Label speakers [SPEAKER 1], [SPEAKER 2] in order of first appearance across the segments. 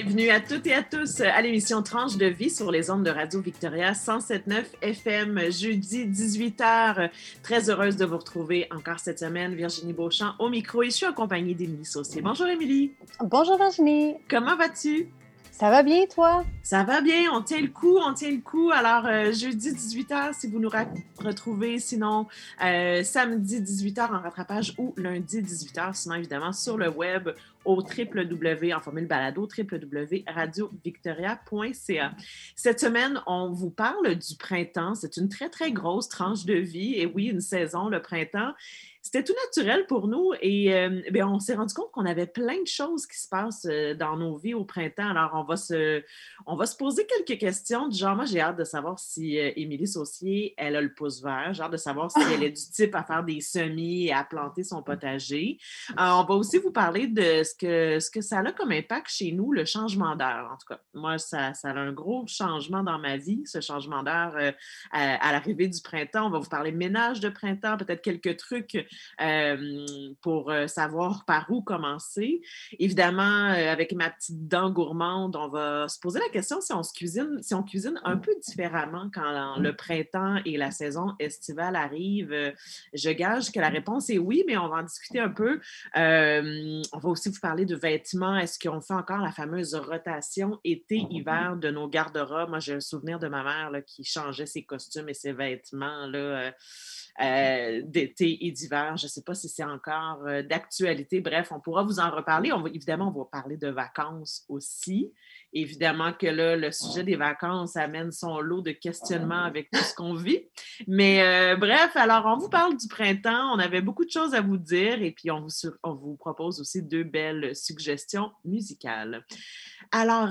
[SPEAKER 1] Bienvenue à toutes et à tous à l'émission Tranche de vie sur les ondes de Radio Victoria 107.9 FM, jeudi 18h. Très heureuse de vous retrouver encore cette semaine. Virginie Beauchamp au micro et je suis accompagnée d'Émilie Saucier. Bonjour Émilie.
[SPEAKER 2] Bonjour Virginie.
[SPEAKER 1] Comment vas-tu?
[SPEAKER 2] Ça va bien, toi?
[SPEAKER 1] Ça va bien, on tient le coup, on tient le coup. Alors, euh, jeudi 18h, si vous nous retrouvez, sinon euh, samedi 18h en rattrapage ou lundi 18h, sinon évidemment sur le web au www, en formule balado, www.radiovictoria.ca. Cette semaine, on vous parle du printemps. C'est une très, très grosse tranche de vie. Et oui, une saison, le printemps c'était tout naturel pour nous et euh, on s'est rendu compte qu'on avait plein de choses qui se passent euh, dans nos vies au printemps. Alors, on va se, on va se poser quelques questions du genre, moi, j'ai hâte de savoir si euh, Émilie Saucier, elle a le pouce vert, j'ai hâte de savoir si elle est du type à faire des semis et à planter son potager. on va aussi vous parler de ce que, ce que ça a comme impact chez nous, le changement d'heure. En tout cas, moi, ça, ça, a un gros changement dans ma vie, ce changement d'heure à, à l'arrivée du printemps. On va vous parler ménage de printemps, peut-être quelques trucs euh, pour euh, savoir par où commencer. Évidemment, euh, avec ma petite dent gourmande, on va se poser la question si on se cuisine, si on cuisine un peu différemment quand le printemps et la saison estivale arrivent. Je gage que la réponse est oui, mais on va en discuter un peu. on va aussi vous parler de vêtements. Est-ce qu'on fait encore la fameuse rotation été-hiver de nos garde-robes? Moi, j'ai un souvenir de ma mère qui changeait ses costumes et ses vêtements. Là, euh, d'été et d'hiver. Je ne sais pas si c'est encore euh, d'actualité. Bref, on pourra vous en reparler. On évidemment, on va parler de vacances aussi. Évidemment que là, le sujet des vacances amène son lot de questionnements avec tout ce qu'on vit. Mais euh, bref, alors on vous parle du printemps. On avait beaucoup de choses à vous dire et puis on vous, propose aussi deux belles suggestions musicales. Alors,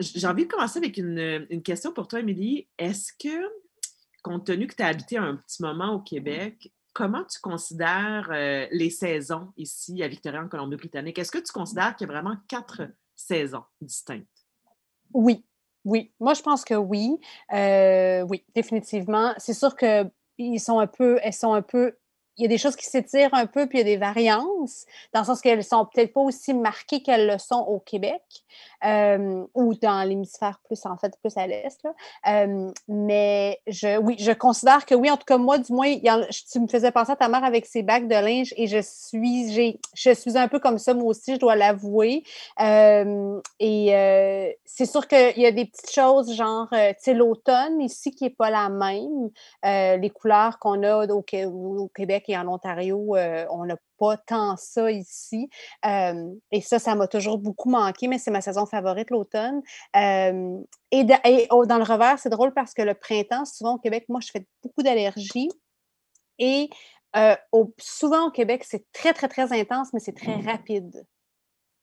[SPEAKER 1] j'ai envie de commencer avec une question pour toi, Émilie. Est-ce que compte tenu que tu as habité un petit moment au Québec, comment tu considères euh, les saisons ici à Victoria, en Colombie-Britannique? Est-ce que tu considères qu'il y a vraiment quatre saisons distinctes?
[SPEAKER 2] Oui, oui. Moi, je pense que oui. Euh, oui, définitivement. C'est sûr qu'ils sont un peu, elles sont un peu il y a des choses qui s'étirent un peu, puis il y a des variances, dans le sens qu'elles sont peut-être pas aussi marquées qu'elles le sont au Québec euh, ou dans l'hémisphère plus, en fait, plus à l'est. Euh, mais je, oui, je considère que oui, en tout cas, moi, du moins, tu me faisais penser à ta mère avec ses bacs de linge et je suis, je suis un peu comme ça, moi aussi, je dois l'avouer. Euh, et c'est sûr qu'il y a des petites choses, genre, tu sais, l'automne ici qui n'est pas la même. les couleurs qu'on a au Québec et en Ontario, euh, on n'a pas tant ça ici. et ça, ça m'a toujours beaucoup manqué, mais c'est ma saison favorite, l'automne. et, dans le revers, c'est drôle parce que le printemps, souvent au Québec, moi, je fais beaucoup d'allergies. Et euh, souvent au Québec, c'est très, très, très intense, mais c'est très rapide.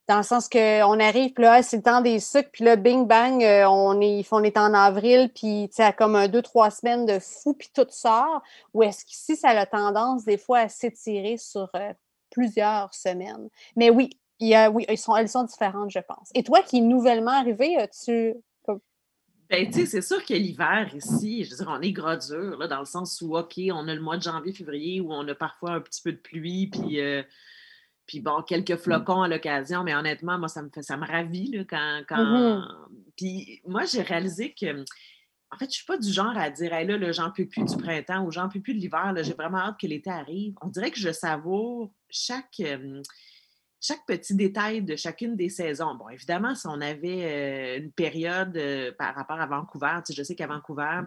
[SPEAKER 2] Dans le sens qu'on arrive, puis là, c'est le temps des sucres, puis là, bing, bang, euh, on, est, en avril, puis tu sais, comme un, deux, trois semaines de fou, puis tout sort. Ou est-ce qu'ici, ça a tendance, des fois, à s'étirer sur euh, plusieurs semaines? Mais oui, y a, oui ils sont, elles sont différentes, je pense. Et toi, qui est nouvellement arrivé, tu
[SPEAKER 1] ben, tu sais, c'est sûr que l'hiver ici, je veux dire, on est gros dur, là, dans le sens où, OK, on a le mois de janvier, février, où on a parfois un petit peu de pluie, puis euh, puis bon, quelques mmh. flocons à l'occasion, mais honnêtement, moi, ça me fait, ça me ravit là, quand. quand... Mmh puis moi, j'ai réalisé que. En fait, je ne suis pas du genre à dire hey, là, le j'en peux plus du printemps ou j'en peux plus de l'hiver, j'ai vraiment hâte que l'été arrive. On dirait que je savoure chaque, chaque petit détail de chacune des saisons. Bon, évidemment, si on avait une période par rapport à Vancouver, tu sais, je sais qu'à Vancouver,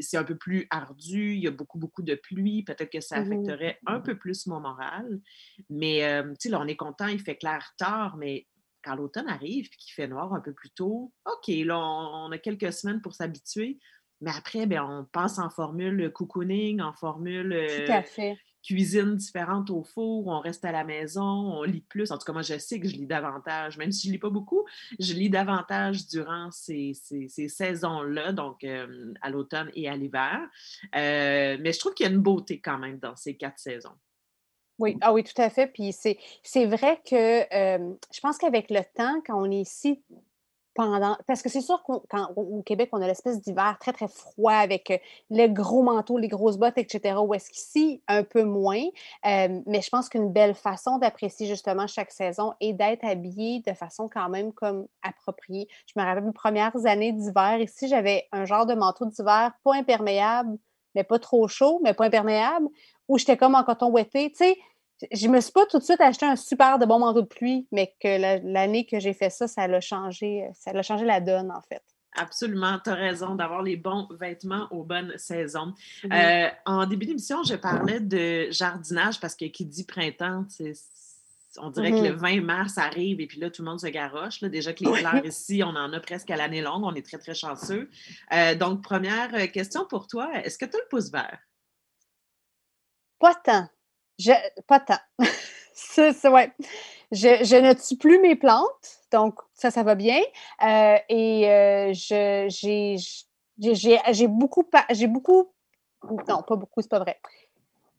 [SPEAKER 1] c'est un peu plus ardu, il y a beaucoup, beaucoup de pluie, peut-être que ça mmh affecterait un peu plus mon moral. Mais, euh, tu sais, là, on est content, il fait clair tard, mais quand l'automne arrive et qu'il fait noir un peu plus tôt, OK, là, on, a quelques semaines pour s'habituer. Mais après, bien, on passe en formule cocooning, en formule.
[SPEAKER 2] Tout à fait
[SPEAKER 1] cuisine différente au four, on reste à la maison, on lit plus. En tout cas, moi, je sais que je lis davantage, même si je ne lis pas beaucoup, je lis davantage durant ces, saisons-là, donc euh, à l'automne et à l'hiver. Euh, mais je trouve qu'il y a une beauté quand même dans ces quatre saisons.
[SPEAKER 2] Oui, ah oui, tout à fait. Puis c'est vrai que euh, je pense qu'avec le temps, quand on est ici pendant. Parce que c'est sûr qu'au Québec, on a l'espèce d'hiver très, très froid avec euh, les gros manteaux, les grosses bottes, etc. Ou est-ce qu'ici, un peu moins. Euh, mais je pense qu'une belle façon d'apprécier justement chaque saison est d'être habillé de façon quand même comme appropriée. Je me rappelle mes premières années d'hiver. Ici, j'avais un genre de manteau d'hiver pas imperméable, mais pas trop chaud, mais pas imperméable, où j'étais comme en coton ouetté. Tu sais, je me suis pas tout de suite acheté un super de bon manteau de pluie, mais que l'année que j'ai fait ça, ça l'a changé, ça a changé la donne, en fait.
[SPEAKER 1] Absolument, tu as raison d'avoir les bons vêtements aux bonnes saisons. Euh, en début d'émission, je parlais de jardinage parce que qui dit printemps, on dirait que le 20 mm-hmm. mars arrive et puis là, tout le monde se garoche. Déjà que les fleurs ici, on en a presque à l'année longue. On est très, très chanceux. Euh, donc, première euh, question pour toi. Est-ce que tu as le pouce vert?
[SPEAKER 2] Pas tant. Je, pas tant. c'est, ouais. je, ne tue plus mes plantes, donc ça, ça va bien. Euh, et euh, j'ai, beaucoup, j'ai beaucoup, non, pas beaucoup, c'est pas vrai.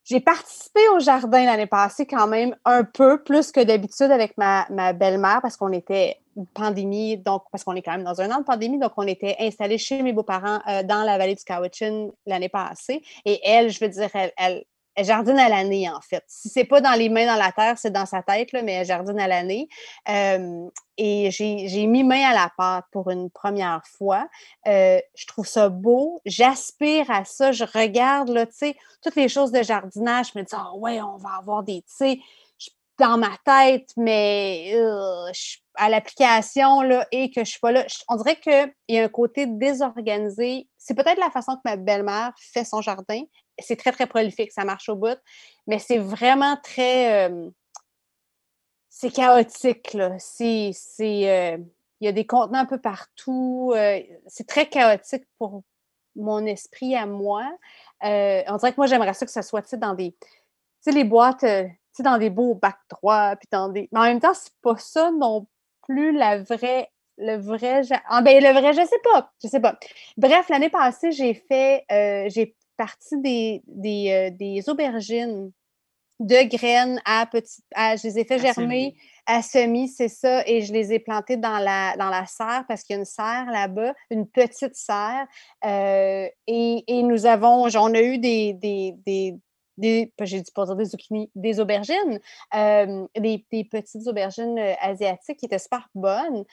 [SPEAKER 2] J'ai participé au jardin l'année passée quand même un peu plus que d'habitude avec ma, ma belle-mère parce qu'on était pandémie, donc parce qu'on est quand même dans un an de pandémie, donc on était installés chez mes beaux-parents euh, dans la vallée du Cowichan l'année passée. Et elle, je veux dire, elle, elle, elle jardine à l'année, en fait. Si c'est pas dans les mains, dans la terre, c'est dans sa tête, mais elle jardine à l'année. et j'ai mis main à la pâte pour une première fois. Euh, je trouve ça beau. J'aspire à ça. Je regarde, là, tu sais, toutes les choses de jardinage. Je me dis, ah ouais, on va avoir des, tu sais, dans ma tête, mais euh, à l'application, et que je suis pas là. on dirait qu'il y a un côté désorganisé. C'est peut-être la façon que ma belle-mère fait son jardin c'est très, très prolifique, ça marche au bout, mais c'est vraiment très. Euh, c'est chaotique, là. C'est. Euh, il y a des contenants un peu partout. Euh, c'est très chaotique pour mon esprit à moi. on dirait que moi, j'aimerais ça que ça soit dans des. Tu sais, les boîtes, tu dans des beaux bacs droits, puis dans des. Mais en même temps, c'est pas ça non plus la vraie le vrai, ah, ben, le vrai, je sais pas, je sais pas. Bref, l'année passée, j'ai fait, j'ai partie des, des, euh, des, aubergines de graines à petites. je les ai fait germer à semis, c'est ça, et je les ai plantées dans la, dans la serre parce qu'il y a une serre là-bas, une petite serre. Euh, et, et, nous avons, on a eu des, des, des des, j'ai dit pas dire des zucchini, des aubergines, euh, des, des, petites aubergines asiatiques qui étaient super bonnes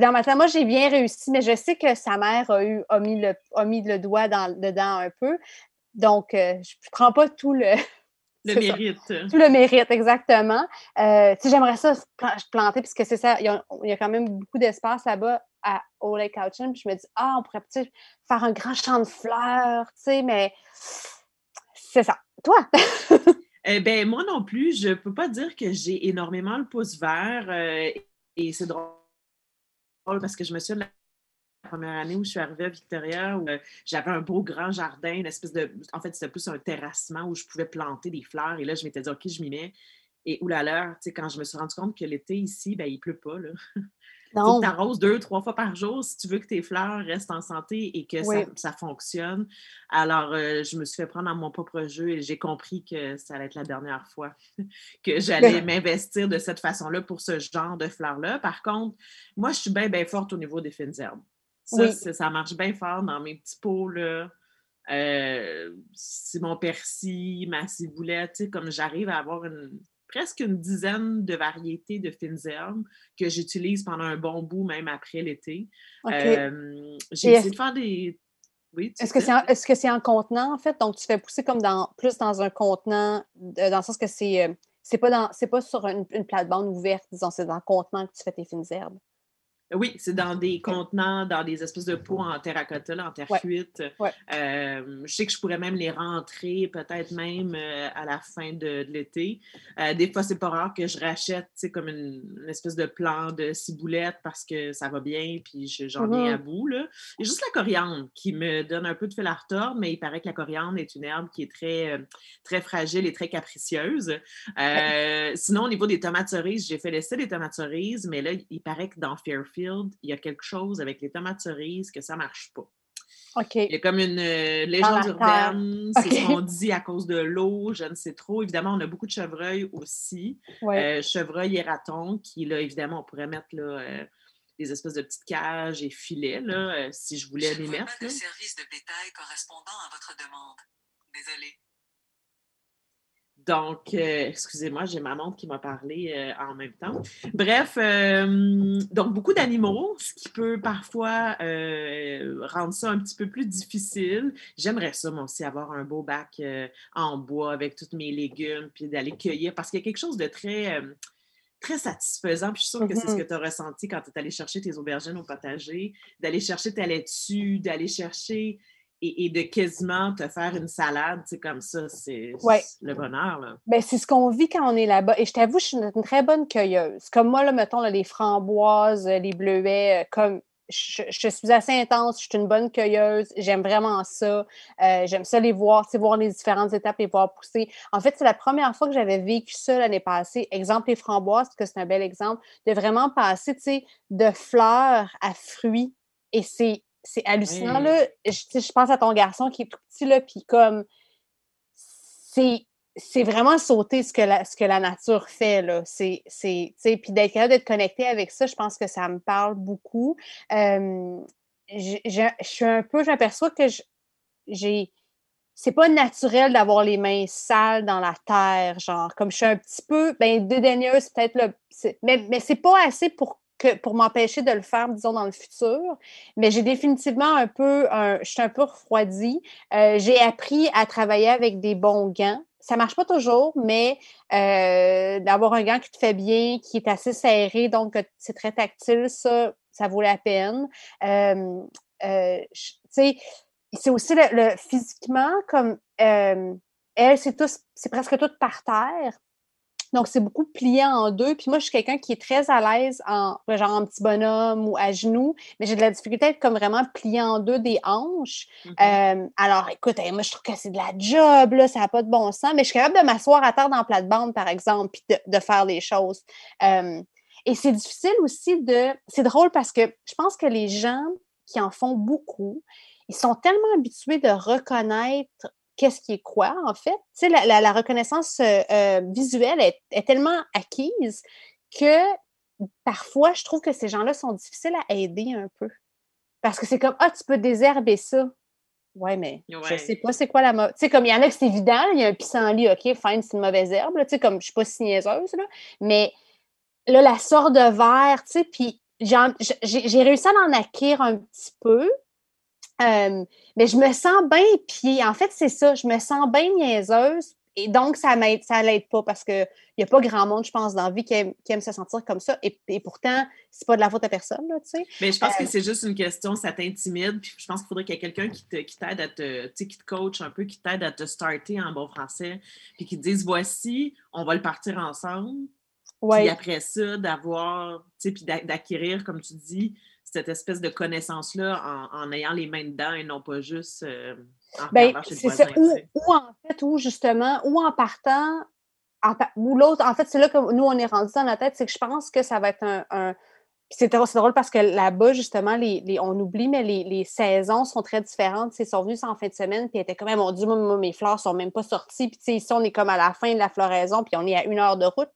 [SPEAKER 2] dans ma tête, moi, j'ai bien réussi, mais je sais que sa mère a, eu, a, mis, le, mis le doigt dans, dedans un peu. Donc, euh, je ne prends pas tout le.
[SPEAKER 1] Le mérite.
[SPEAKER 2] tout le mérite, exactement. Euh, j'aimerais ça planter, puisque c'est ça, il y, a, il y, a, quand même beaucoup d'espace là-bas à, au Lake Puis je me dis, ah, on pourrait peut-être faire un grand champ de fleurs, tu sais, mais c'est ça. Toi?
[SPEAKER 1] eh ben, moi non plus, je ne peux pas dire que j'ai énormément le pouce vert. Euh, et c'est drôle parce que je me de la première année où je suis arrivée à Victoria, où euh, j'avais un beau grand jardin, une espèce de. En fait, c'était plus un terrassement où je pouvais planter des fleurs. Et là, je m'étais dit, OK, je m'y mets. Et oulala, tu sais, quand je me suis rendu compte que l'été ici, ben, il pleut pas, là. Non. Tu arroses deux, trois fois par jour si tu veux que tes fleurs restent en santé et que ça, fonctionne. Alors, euh, je me suis fait prendre dans mon propre jeu et j'ai compris que ça allait être la dernière fois que j'allais m'investir de cette façon-là pour ce genre de fleurs-là. Par contre, moi, je suis bien, bien forte au niveau des fines herbes. Ça, ça marche bien fort dans mes petits pots, là. Euh, c'est mon persil, ma ciboulette, comme j'arrive à avoir une, presque une dizaine de variétés de fines herbes que j'utilise pendant un bon bout, même après l'été. Euh, j'ai essayé de faire des.
[SPEAKER 2] Oui, est-ce que c'est en, est-ce que c'est en contenant, en fait? Donc, tu fais pousser comme dans plus dans un contenant, dans le sens que c'est, euh, c'est pas dans c'est pas sur une, une plate-bande ouverte, disons, c'est dans le contenant que tu fais tes fines herbes?
[SPEAKER 1] Oui, c'est dans des contenants, dans des espèces de pots en terracotta, en terre cuite. Euh, je sais que je pourrais même les rentrer, peut-être même euh, à la fin de, l'été. Euh, des fois, c'est pas rare que je rachète comme une, espèce de plan de ciboulette parce que ça va bien, puis j'en ai à mm-hmm. bout. Là. Il y a juste la coriandre qui me donne un peu de fil à retordre, mais il paraît que la coriandre est une herbe qui est très, très fragile et très capricieuse. sinon, au niveau des tomates cerises, j'ai fait l'essai des tomates cerises, mais là, il paraît que dans Fairfield, il y a quelque chose avec les tomates cerises que ça ne marche pas. Il y a comme une euh, légende urbaine, c'est ce qu'on dit à cause de l'eau, je ne sais trop. Évidemment, on a beaucoup de chevreuils aussi. Euh, chevreuil et raton, qui, là, évidemment, on pourrait mettre là, euh, des espèces de petites cages et filets, là, si je voulais les mettre.
[SPEAKER 3] Pas de service de bétail correspondant à votre demande. Désolée.
[SPEAKER 1] Donc, euh, excusez-moi, j'ai ma montre qui m'a parlé euh, en même temps. Bref, euh, donc beaucoup d'animaux, ce qui peut parfois rendre ça un petit peu plus difficile. J'aimerais ça, moi aussi, avoir un beau bac en bois avec tous mes légumes, puis d'aller cueillir, parce qu'il y a quelque chose de très très satisfaisant. Puis je suis sûre que c'est ce que mm-hmm. tu as ressenti quand tu es allé chercher tes aubergines au potager, d'aller chercher ta laitue, d'aller chercher et, de quasiment te faire une salade, c'est comme ça, c'est le bonheur. Là.
[SPEAKER 2] Ben, c'est ce qu'on vit quand on est là-bas. Et je t'avoue, je suis une très bonne cueilleuse. Comme moi, là, mettons, les framboises, les bleuets, euh, comme je, suis assez intense, je suis une bonne cueilleuse, j'aime vraiment ça. Euh, j'aime ça les voir, voir les différentes étapes, les voir pousser. En fait, c'est la première fois que j'avais vécu ça l'année passée. Exemple, les framboises, parce que c'est un bel exemple, de vraiment passer, de fleurs à fruits. Et c'est c'est hallucinant, là. Je, pense à ton garçon qui est tout petit, là, puis comme... C'est c'est vraiment sauter ce que la, ce que la nature fait, là. C'est, puis d'être capable d'être connecté avec ça, je pense que ça me parle beaucoup. je, suis un peu, j'aperçois que j'ai... C'est pas naturel d'avoir les mains sales dans la terre, genre, comme je suis un petit peu, ben, dédaigneuse, peut-être, là, mais, mais c'est pas assez pour pour m'empêcher de le faire, disons, dans le futur. Mais j'ai définitivement un peu, je suis un peu refroidie. Euh, j'ai appris à travailler avec des bons gants. Ça marche pas toujours, mais euh, d'avoir un gant qui te fait bien, qui est assez serré, donc c'est très tactile, ça, ça vaut la peine. Euh, tu sais, c'est aussi le, physiquement comme elle, c'est presque tout par terre. Donc, c'est beaucoup plié en deux. Puis moi, je suis quelqu'un qui est très à l'aise en genre en petit bonhomme ou à genoux, mais j'ai de la difficulté à être comme vraiment plié en deux des hanches. Mm-hmm. Euh, alors, écoute, moi, je trouve que c'est de la job, là, ça n'a pas de bon sens, mais je suis capable de m'asseoir à terre dans la plate-bande, par exemple, puis de, faire les choses. Euh, et c'est difficile aussi de. C'est drôle parce que je pense que les gens qui en font beaucoup, ils sont tellement habitués de reconnaître qu'est-ce qui est quoi, en fait. Tu sais, la, reconnaissance euh, euh, visuelle est, tellement acquise que parfois, je trouve que ces gens-là sont difficiles à aider un peu. Parce que c'est comme, ah, tu peux désherber ça. Ouais, mais je sais pas c'est quoi la mauvaise. Tu sais, comme il y en a que c'est évident, il y a un pissenlit, OK, fine, c'est une mauvaise herbe. Tu sais, comme je suis pas si niaiseuse, là. Mais là, la sorte de verre, tu sais, puis j'ai réussi à en acquérir un petit peu, mais je me sens bien pied. En fait, c'est ça. Je me sens bien niaiseuse. Et donc, ça m'aide, ça l'aide pas parce qu'il n'y a pas grand monde, je pense, dans la vie qui aime, se sentir comme ça. Et, et pourtant, c'est pas de la faute à personne, tu sais.
[SPEAKER 1] Mais je pense que c'est juste une question, ça t'intimide. Puis je pense qu'il faudrait qu'il y ait quelqu'un qui, qui t'aide à te, tu sais, qui te coach un peu, qui t'aide à te starter en bon français. Puis qui te dise, voici, on va le partir ensemble. Puis après ça, d'avoir, tu sais, puis d'acquérir, comme tu dis, cette espèce de connaissance-là en, ayant les mains dedans et non pas juste euh, en
[SPEAKER 2] ben, c'est ça. Ou, en fait, ou justement, ou en partant, ou l'autre, en fait, c'est là que nous, on est rendu dans la tête, c'est que je pense que ça va être un c'est drôle parce que là-bas, justement, les, on oublie, mais les, saisons sont très différentes. Ils sont venus en fin de semaine, puis ils étaient comme, mon Dieu, moi, mes fleurs sont même pas sorties. Puis, ici, on est comme à la fin de la floraison, puis on est à une heure de route.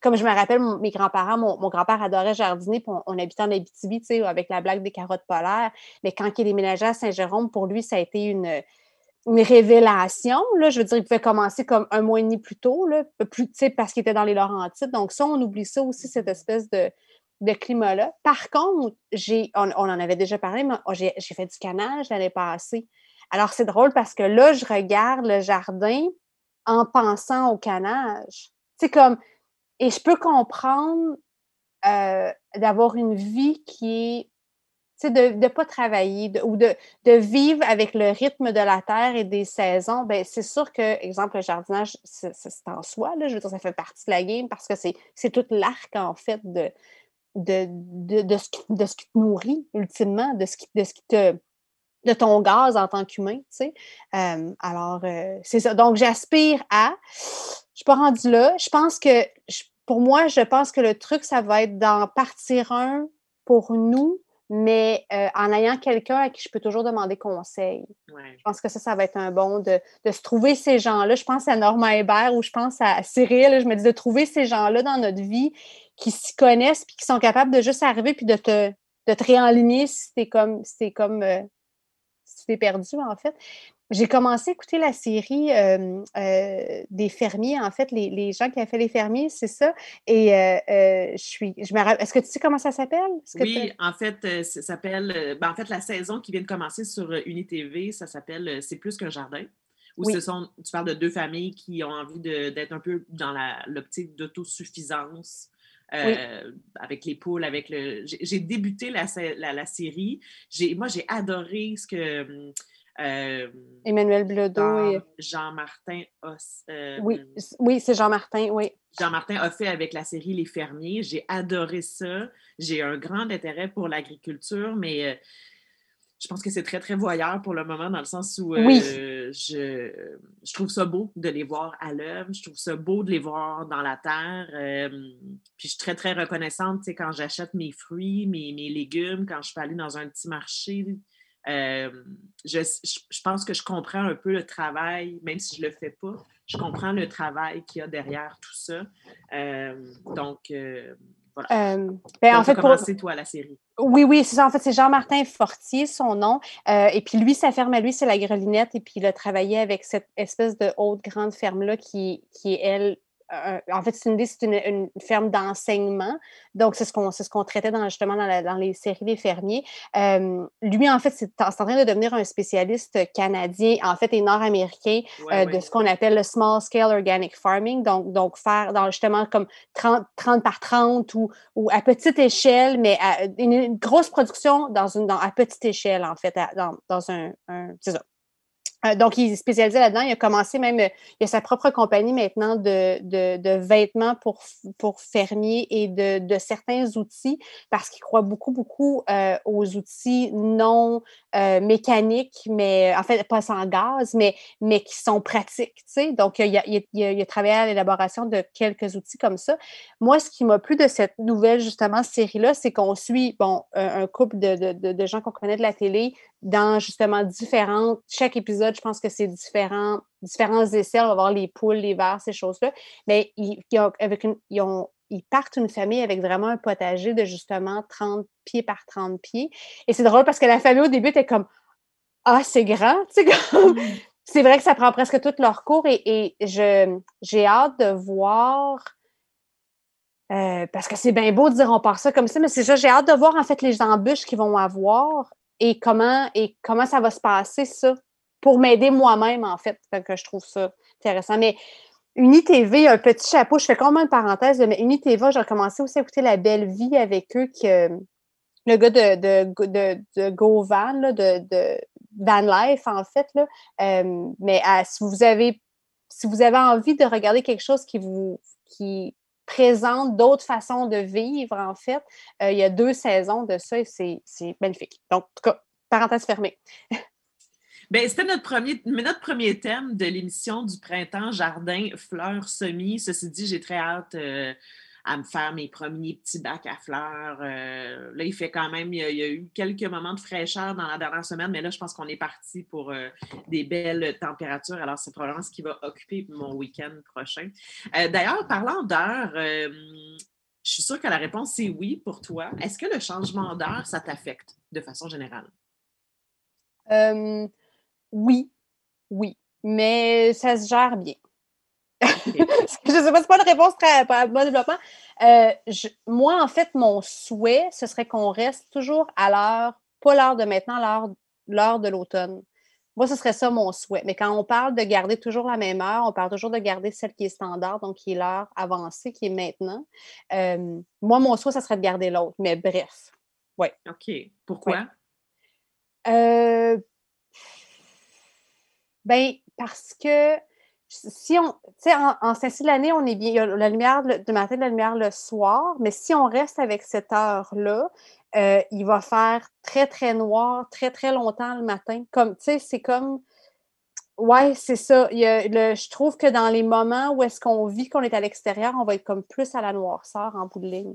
[SPEAKER 2] comme je me rappelle, mes grands-parents, mon, grand-père adorait jardiner, puis on, habitait en Abitibi, avec la blague des carottes polaires. Mais quand il déménagé à Saint-Jérôme, pour lui, ça a été une une révélation. Là, je veux dire, il pouvait commencer comme un mois et demi plus tôt, là, plus, parce qu'il était dans les Laurentides. Donc, ça, on oublie ça aussi, cette espèce de, de climat-là. Par contre, j'ai, on, en avait déjà parlé, mais j'ai, fait du canage l'année passée. Alors, c'est drôle parce que là, je regarde le jardin en pensant au canage. C'est comme, et je peux comprendre euh, d'avoir une vie qui est, tu sais, de ne pas travailler ou de, de, vivre avec le rythme de la terre et des saisons. Bien, c'est sûr que, exemple, le jardinage, c'est, en soi, là, je veux dire, ça fait partie de la game parce que c'est, c'est tout l'arc, en fait, de, de, de, de, ce qui, de ce qui te nourrit, ultimement, de ce qui, de ce qui te de ton gaz en tant qu'humain, tu sais. alors, euh, c'est ça. Donc, j'aspire à... Je suis pas rendue là. Je pense que, pour moi, je pense que le truc, ça va être d'en partir un pour nous, mais euh, en ayant quelqu'un à qui je peux toujours demander conseil. Je pense que ça, ça va être un bon de, se trouver ces gens-là. Je pense à Norma Hébert ou je pense à Cyril. Je me dis de trouver ces gens-là dans notre vie qui s'y connaissent puis qui sont capables de juste arriver puis de te, de te réaligner si t'es comme, si comme, euh, si t'es perdu, en fait. J'ai commencé à écouter la série des fermiers, en fait, les, gens qui ont fait les fermiers, c'est ça? Et je suis. Je me Est-ce que tu sais comment ça s'appelle?
[SPEAKER 1] Oui, en fait, ça s'appelle. Ben, en fait, la saison qui vient de commencer sur UniTV, ça s'appelle C'est plus qu'un jardin. Où ce sont, tu parles de deux familles qui ont envie d'être un peu dans l'optique d'autosuffisance. Avec les poules, avec le. J'ai débuté la, la, la série. Moi, j'ai adoré ce que
[SPEAKER 2] euh, Emmanuel Bledo et
[SPEAKER 1] Jean-Martin
[SPEAKER 2] euh, oui, oui c'est Jean-Martin, oui.
[SPEAKER 1] Jean-Martin a fait avec la série Les Fermiers. J'ai adoré ça. J'ai un grand intérêt pour l'agriculture, mais euh, je pense que c'est très, très voyeur pour le moment, dans le sens où je, je, trouve ça beau de les voir à l'œuvre. Je trouve ça beau de les voir dans la terre. puis je suis très, très reconnaissante quand j'achète mes fruits, mes, mes légumes, quand je peux aller dans un petit marché je, je, pense que je comprends un peu le travail, même si je ne le fais pas, je comprends le travail qu'il y a derrière tout ça. donc, voilà. Ben, en fait, commencé, toi, la série.
[SPEAKER 2] Oui, oui, c'est ça. En fait, c'est Jean-Martin Fortier, son nom. et puis lui, sa ferme à lui, c'est la Grelinette. Et puis il a travaillé avec cette espèce de haute grande ferme-là qui, qui est, elle, en fait, c'est une, c'est une, ferme d'enseignement. Donc, c'est ce qu'on ce qu'on traitait dans, justement dans, dans, les séries des fermiers. lui, en fait, c'est en train de devenir un spécialiste canadien, en fait, et nord-américain euh, de ce qu'on appelle le small scale organic farming. Donc, donc faire dans, justement comme 30, 30 par 30 ou, ou, à petite échelle, mais à, une, grosse production dans une, dans, à petite échelle, en fait, dans, dans un, un c'est ça, euh, donc, il est spécialisé là-dedans. Il a commencé même, euh, il a sa propre compagnie maintenant de, vêtements pour, fermiers et de, certains outils parce qu'il croit beaucoup, beaucoup euh, aux outils non mécaniques, mais en fait, pas sans gaz, mais, qui sont pratiques. Donc, il a, il, a, travaillé à l'élaboration de quelques outils comme ça. Moi, ce qui m'a plu de cette nouvelle, justement, série-là, c'est qu'on suit, bon, un, couple de, de gens qu'on connaît de la télé dans justement différentes, chaque épisode, je pense que c'est différents, différents essais. On va voir les poules, les vers, ces choses-là. Mais ils, avec une, ils, ont, ils partent une famille avec vraiment un potager de justement 30 pieds par 30 pieds. Et c'est drôle parce que la famille au début était comme Ah, c'est grand, mmh. C'est vrai que ça prend presque tout leur cours et, et j'ai hâte de voir. Euh, parce que c'est bien beau de dire on part ça comme ça, mais c'est ça, j'ai hâte de voir en fait les embûches qu'ils vont avoir et comment, et comment ça va se passer, ça, pour m'aider moi-même, en fait. que je trouve ça intéressant. Mais UniTV, un petit chapeau, je fais quand même une parenthèse, mais UniTV, j'ai commencé aussi à écouter La Belle Vie avec eux, que, le gars de, de, de, de GoVan, de, de Van Life, en fait. Là. Euh, mais si vous avez si vous avez envie de regarder quelque chose qui vous qui présente d'autres façons de vivre, en fait. Euh, il y a deux saisons de ça et c'est magnifique. Donc, en tout cas, parenthèse fermée.
[SPEAKER 1] Bien, c'était notre premier, notre premier thème de l'émission du printemps, jardin, fleurs, semis. Ceci dit, j'ai très hâte euh, à me faire mes premiers petits bacs à fleurs. Euh, là, il fait quand même, il y, a, eu quelques moments de fraîcheur dans la dernière semaine, mais là, je pense qu'on est parti pour euh, des belles températures. Alors, c'est probablement ce qui va occuper mon week-end prochain. Euh, d'ailleurs, parlant d'heure, je suis sûre que la réponse c'est oui pour toi. Est-ce que le changement d'heure, ça t'affecte de façon générale?
[SPEAKER 2] oui, oui, mais ça se gère bien. je ne sais pas, c'est pas une réponse très bon développement. Euh, moi, en fait, mon souhait, ce serait qu'on reste toujours à l'heure, pas l'heure de maintenant, l'heure de l'automne. Moi, ce serait ça mon souhait. Mais quand on parle de garder toujours la même heure, on parle toujours de garder celle qui est standard, donc qui est l'heure avancée, qui est maintenant. Euh, moi, mon souhait, ce serait de garder l'autre. Mais bref, oui.
[SPEAKER 1] OK. Pourquoi?
[SPEAKER 2] Euh, ben, parce que si on, tu sais, en, en de l'année, on est bien, il y a la lumière du matin, la lumière le soir, mais si on reste avec cette heure-là, euh, il va faire très, très noir, très, très longtemps le matin. Comme, tu sais, c'est comme, ouais, c'est ça. Je trouve que dans les moments où est-ce qu'on vit qu'on est à l'extérieur, on va être comme plus à la noirceur en bout de ligne.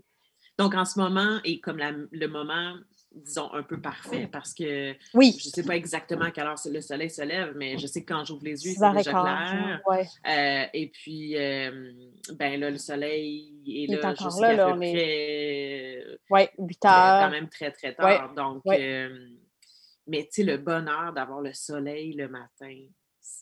[SPEAKER 1] Donc, en ce moment, et comme le moment disons, un peu parfait parce que
[SPEAKER 2] Oui.
[SPEAKER 1] je ne sais pas exactement à quelle heure le soleil se lève, mais je sais que quand j'ouvre les yeux,
[SPEAKER 2] heures et
[SPEAKER 1] déjà clair.
[SPEAKER 2] ouais.
[SPEAKER 1] Euh, et puis, euh, ben là, le soleil est
[SPEAKER 2] Il est
[SPEAKER 1] là jusqu'à peu
[SPEAKER 2] est-
[SPEAKER 1] près euh,
[SPEAKER 2] Ouais, 8
[SPEAKER 1] très- quand
[SPEAKER 2] heures.
[SPEAKER 1] même très, très tard. Donc, euh, mais tu sais, le bonheur d'avoir le soleil le matin.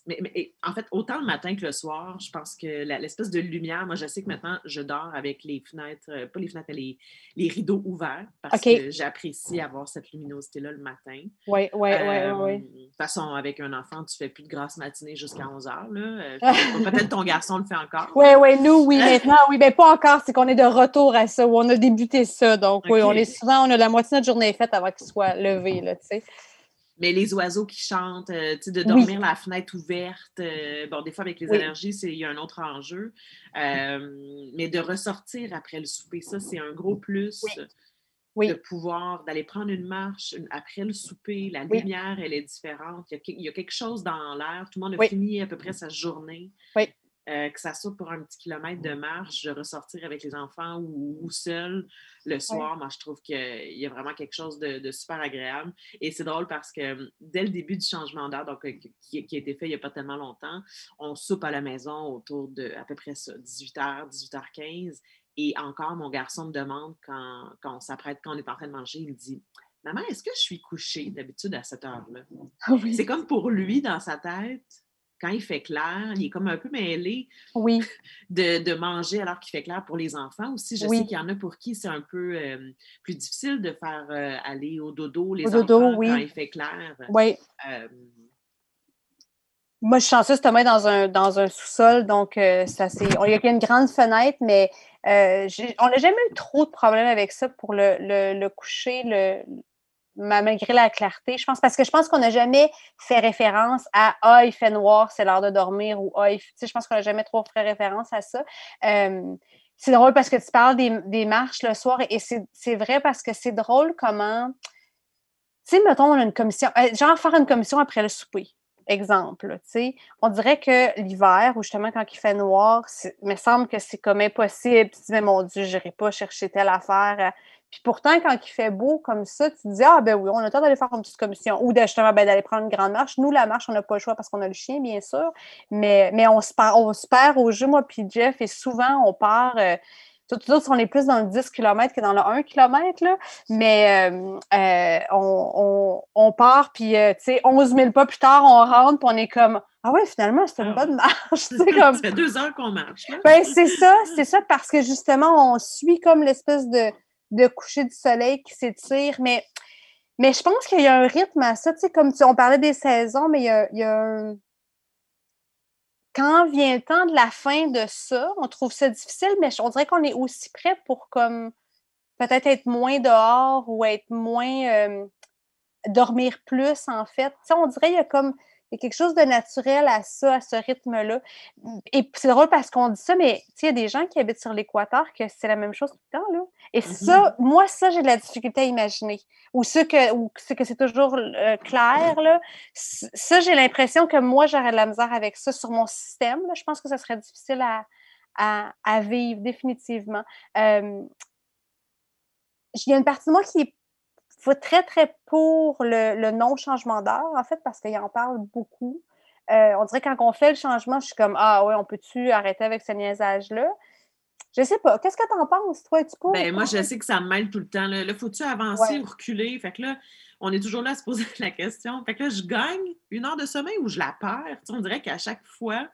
[SPEAKER 1] Mais, en fait, autant le matin que le soir, je pense que l'espèce de lumière, moi, je sais que maintenant, je dors avec les fenêtres, euh, pas les fenêtres, mais les, les rideaux ouverts parce que j'apprécie avoir cette luminosité-là le matin.
[SPEAKER 2] Oui, oui, oui,
[SPEAKER 1] Euh,
[SPEAKER 2] oui.
[SPEAKER 1] De toute façon, avec un enfant, tu fais plus de grasse matinée jusqu'à 11 heures. là. Euh, Peut-être ton garçon le fait encore.
[SPEAKER 2] Oui, oui, nous, oui, maintenant, oui, mais pas encore, c'est qu'on est de retour à ça, où on a débuté ça. Donc, oui, on est souvent, on a la moitié de notre journée faite avant qu'il soit levé, là, tu sais.
[SPEAKER 1] Mais les oiseaux qui chantent, euh, tu sais, de
[SPEAKER 2] Oui.
[SPEAKER 1] dormir la fenêtre ouverte, euh, bon, des fois avec les
[SPEAKER 2] Oui.
[SPEAKER 1] allergies, c'est- il y a un autre enjeu. Euh, mais de ressortir après le souper, ça, c'est un gros plus.
[SPEAKER 2] Oui.
[SPEAKER 1] De pouvoir, d'aller prendre une marche une- après le souper, la
[SPEAKER 2] Oui.
[SPEAKER 1] lumière, elle est différente. Il y, a, il y a quelque chose dans l'air. Tout le monde a
[SPEAKER 2] Oui.
[SPEAKER 1] fini à peu près sa journée. Euh, que ça soit pour un petit kilomètre de marche, de ressortir avec les enfants ou, ou seul le soir, moi je trouve qu'il y a vraiment quelque chose de, de super agréable. Et c'est drôle parce que hum, dès le début du changement d'heure, donc euh, qui, qui a été fait il n'y a pas tellement longtemps, on soupe à la maison autour de à peu près ça, 18h, 18h15. Et encore, mon garçon me demande quand, quand on s'apprête, quand on est en train de manger, il me dit Maman, est-ce que je suis couchée d'habitude à cette heure-là?
[SPEAKER 2] Oui.
[SPEAKER 1] C'est comme pour lui dans sa tête, quand il fait clair, il est comme un peu mêlé
[SPEAKER 2] Oui,
[SPEAKER 1] de, de manger alors qu'il fait clair pour les enfants aussi. Je
[SPEAKER 2] Oui.
[SPEAKER 1] sais qu'il y en a pour qui c'est un peu euh, plus difficile de faire euh, aller au dodo les
[SPEAKER 2] Au dodo,
[SPEAKER 1] enfants
[SPEAKER 2] oui.
[SPEAKER 1] quand il fait clair.
[SPEAKER 2] oui.
[SPEAKER 1] Euh,
[SPEAKER 2] Moi, je suis chanceuse, Thomas dans un, dans un sous-sol, donc ça c'est. on- Il y a une grande fenêtre, mais on n'a jamais eu trop de problèmes avec ça pour le, le, le coucher, le, malgré la clarté. Je pense parce que je pense qu'on n'a jamais fait référence à Ah, il fait noir, c'est l'heure de dormir ou Ah, tu sais, je pense qu'on n'a jamais trop fait référence à ça. Euh, c'est drôle parce que tu parles des, marches le soir et, c'est vrai parce que c'est drôle comment. Tu sais, mettons, on a une commission, euh, genre faire une commission après le souper exemple. tu sais. On dirait que l'hiver, ou justement quand il fait noir, il me semble que c'est comme impossible. Tu dis, mais mon Dieu, je n'irai pas chercher telle affaire. Puis pourtant, quand il fait beau comme ça, tu te dis, ah ben oui, on a le temps d'aller faire une petite commission ou justement ben, d'aller prendre une grande marche. Nous, la marche, on n'a pas le choix parce qu'on a le chien, bien sûr, mais, mais on, se perd, on se perd au jeu, moi puis Jeff, et souvent, on part... euh, tout tout autres, on est plus dans le 10 km que dans le 1 km, là. mais euh, euh, on, on, on part, puis euh, tu sais, 11 000 pas plus tard, on rentre, puis on est comme Ah ouais, finalement, c'était une
[SPEAKER 1] Ah.
[SPEAKER 2] bonne marche. comme,
[SPEAKER 1] Ça fait deux heures qu'on marche. là.
[SPEAKER 2] ben, c'est ça, c'est ça, parce que justement, on suit comme l'espèce de, de coucher du soleil qui s'étire, mais, mais je pense qu'il y a un rythme à ça, tu sais, comme on parlait des saisons, mais il y a, un... Quand vient le temps de la fin de ça, on trouve ça difficile, mais on dirait qu'on est aussi prêt pour comme peut-être être moins dehors ou être moins euh, dormir plus en fait. On dirait qu'il y a comme il y a quelque chose de naturel à ça, à ce rythme-là. Et c'est drôle parce qu'on dit ça, mais il y a des gens qui habitent sur l'équateur que c'est la même chose tout le temps, là. Et ça, moi, ça, j'ai de la difficulté à imaginer. Ou ce que, ou ce que c'est toujours euh, clair, là. Ça, j'ai l'impression que moi, j'aurais de la misère avec ça sur mon système. là. Je pense que ça serait difficile à, à, à vivre, définitivement. Euh, il y a une partie de moi qui est faut très, très pour le, le non-changement d'heure, en fait, parce qu'il en parle beaucoup. Euh, on dirait que quand on fait le changement, je suis comme Ah oui, on peut-tu arrêter avec ce niaisage-là? Je sais pas. Qu'est-ce que tu en penses, toi? Tu peux?
[SPEAKER 1] Ben, moi, je sais que ça me mêle tout le temps. Là, Là, faut-tu avancer
[SPEAKER 2] Ouais.
[SPEAKER 1] ou reculer? Fait que là, on est toujours là à se poser la question. Fait que là, je gagne une heure de sommeil ou je la perds? Tu sais, on dirait qu'à chaque fois.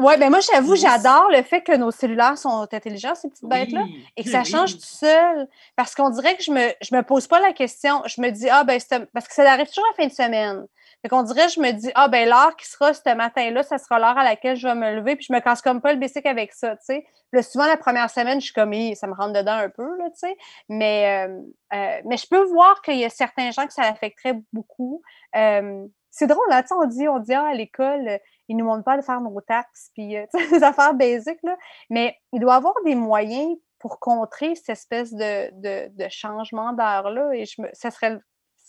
[SPEAKER 2] Oui, ben moi, j'avoue, j'adore le fait que nos cellulaires sont intelligents, ces petites bêtes-là.
[SPEAKER 1] oui,
[SPEAKER 2] et que ça
[SPEAKER 1] oui.
[SPEAKER 2] change tout seul. Parce qu'on dirait que je me, je me pose pas la question. Je me dis, ah, ben, c'est- parce que ça arrive toujours à la fin de semaine. Fait qu'on dirait, je me dis, ah, ben, l'heure qui sera ce matin-là, ça sera l'heure à laquelle je vais me lever, puis je me casse comme pas le basic avec ça, tu sais. Là, souvent, la première semaine, je suis comme, ça me rentre dedans un peu, là, tu sais. Mais, euh, euh, mais je peux voir qu'il y a certains gens que ça affecterait beaucoup. Euh, c'est drôle, là, tu sais, on dit, on dit, ah, à l'école, ils nous montrent pas de faire nos taxes, puis, euh, des affaires basiques, là. Mais il doit y avoir des moyens pour contrer cette espèce de, de, de changement d'heure-là. Et je me, ça serait,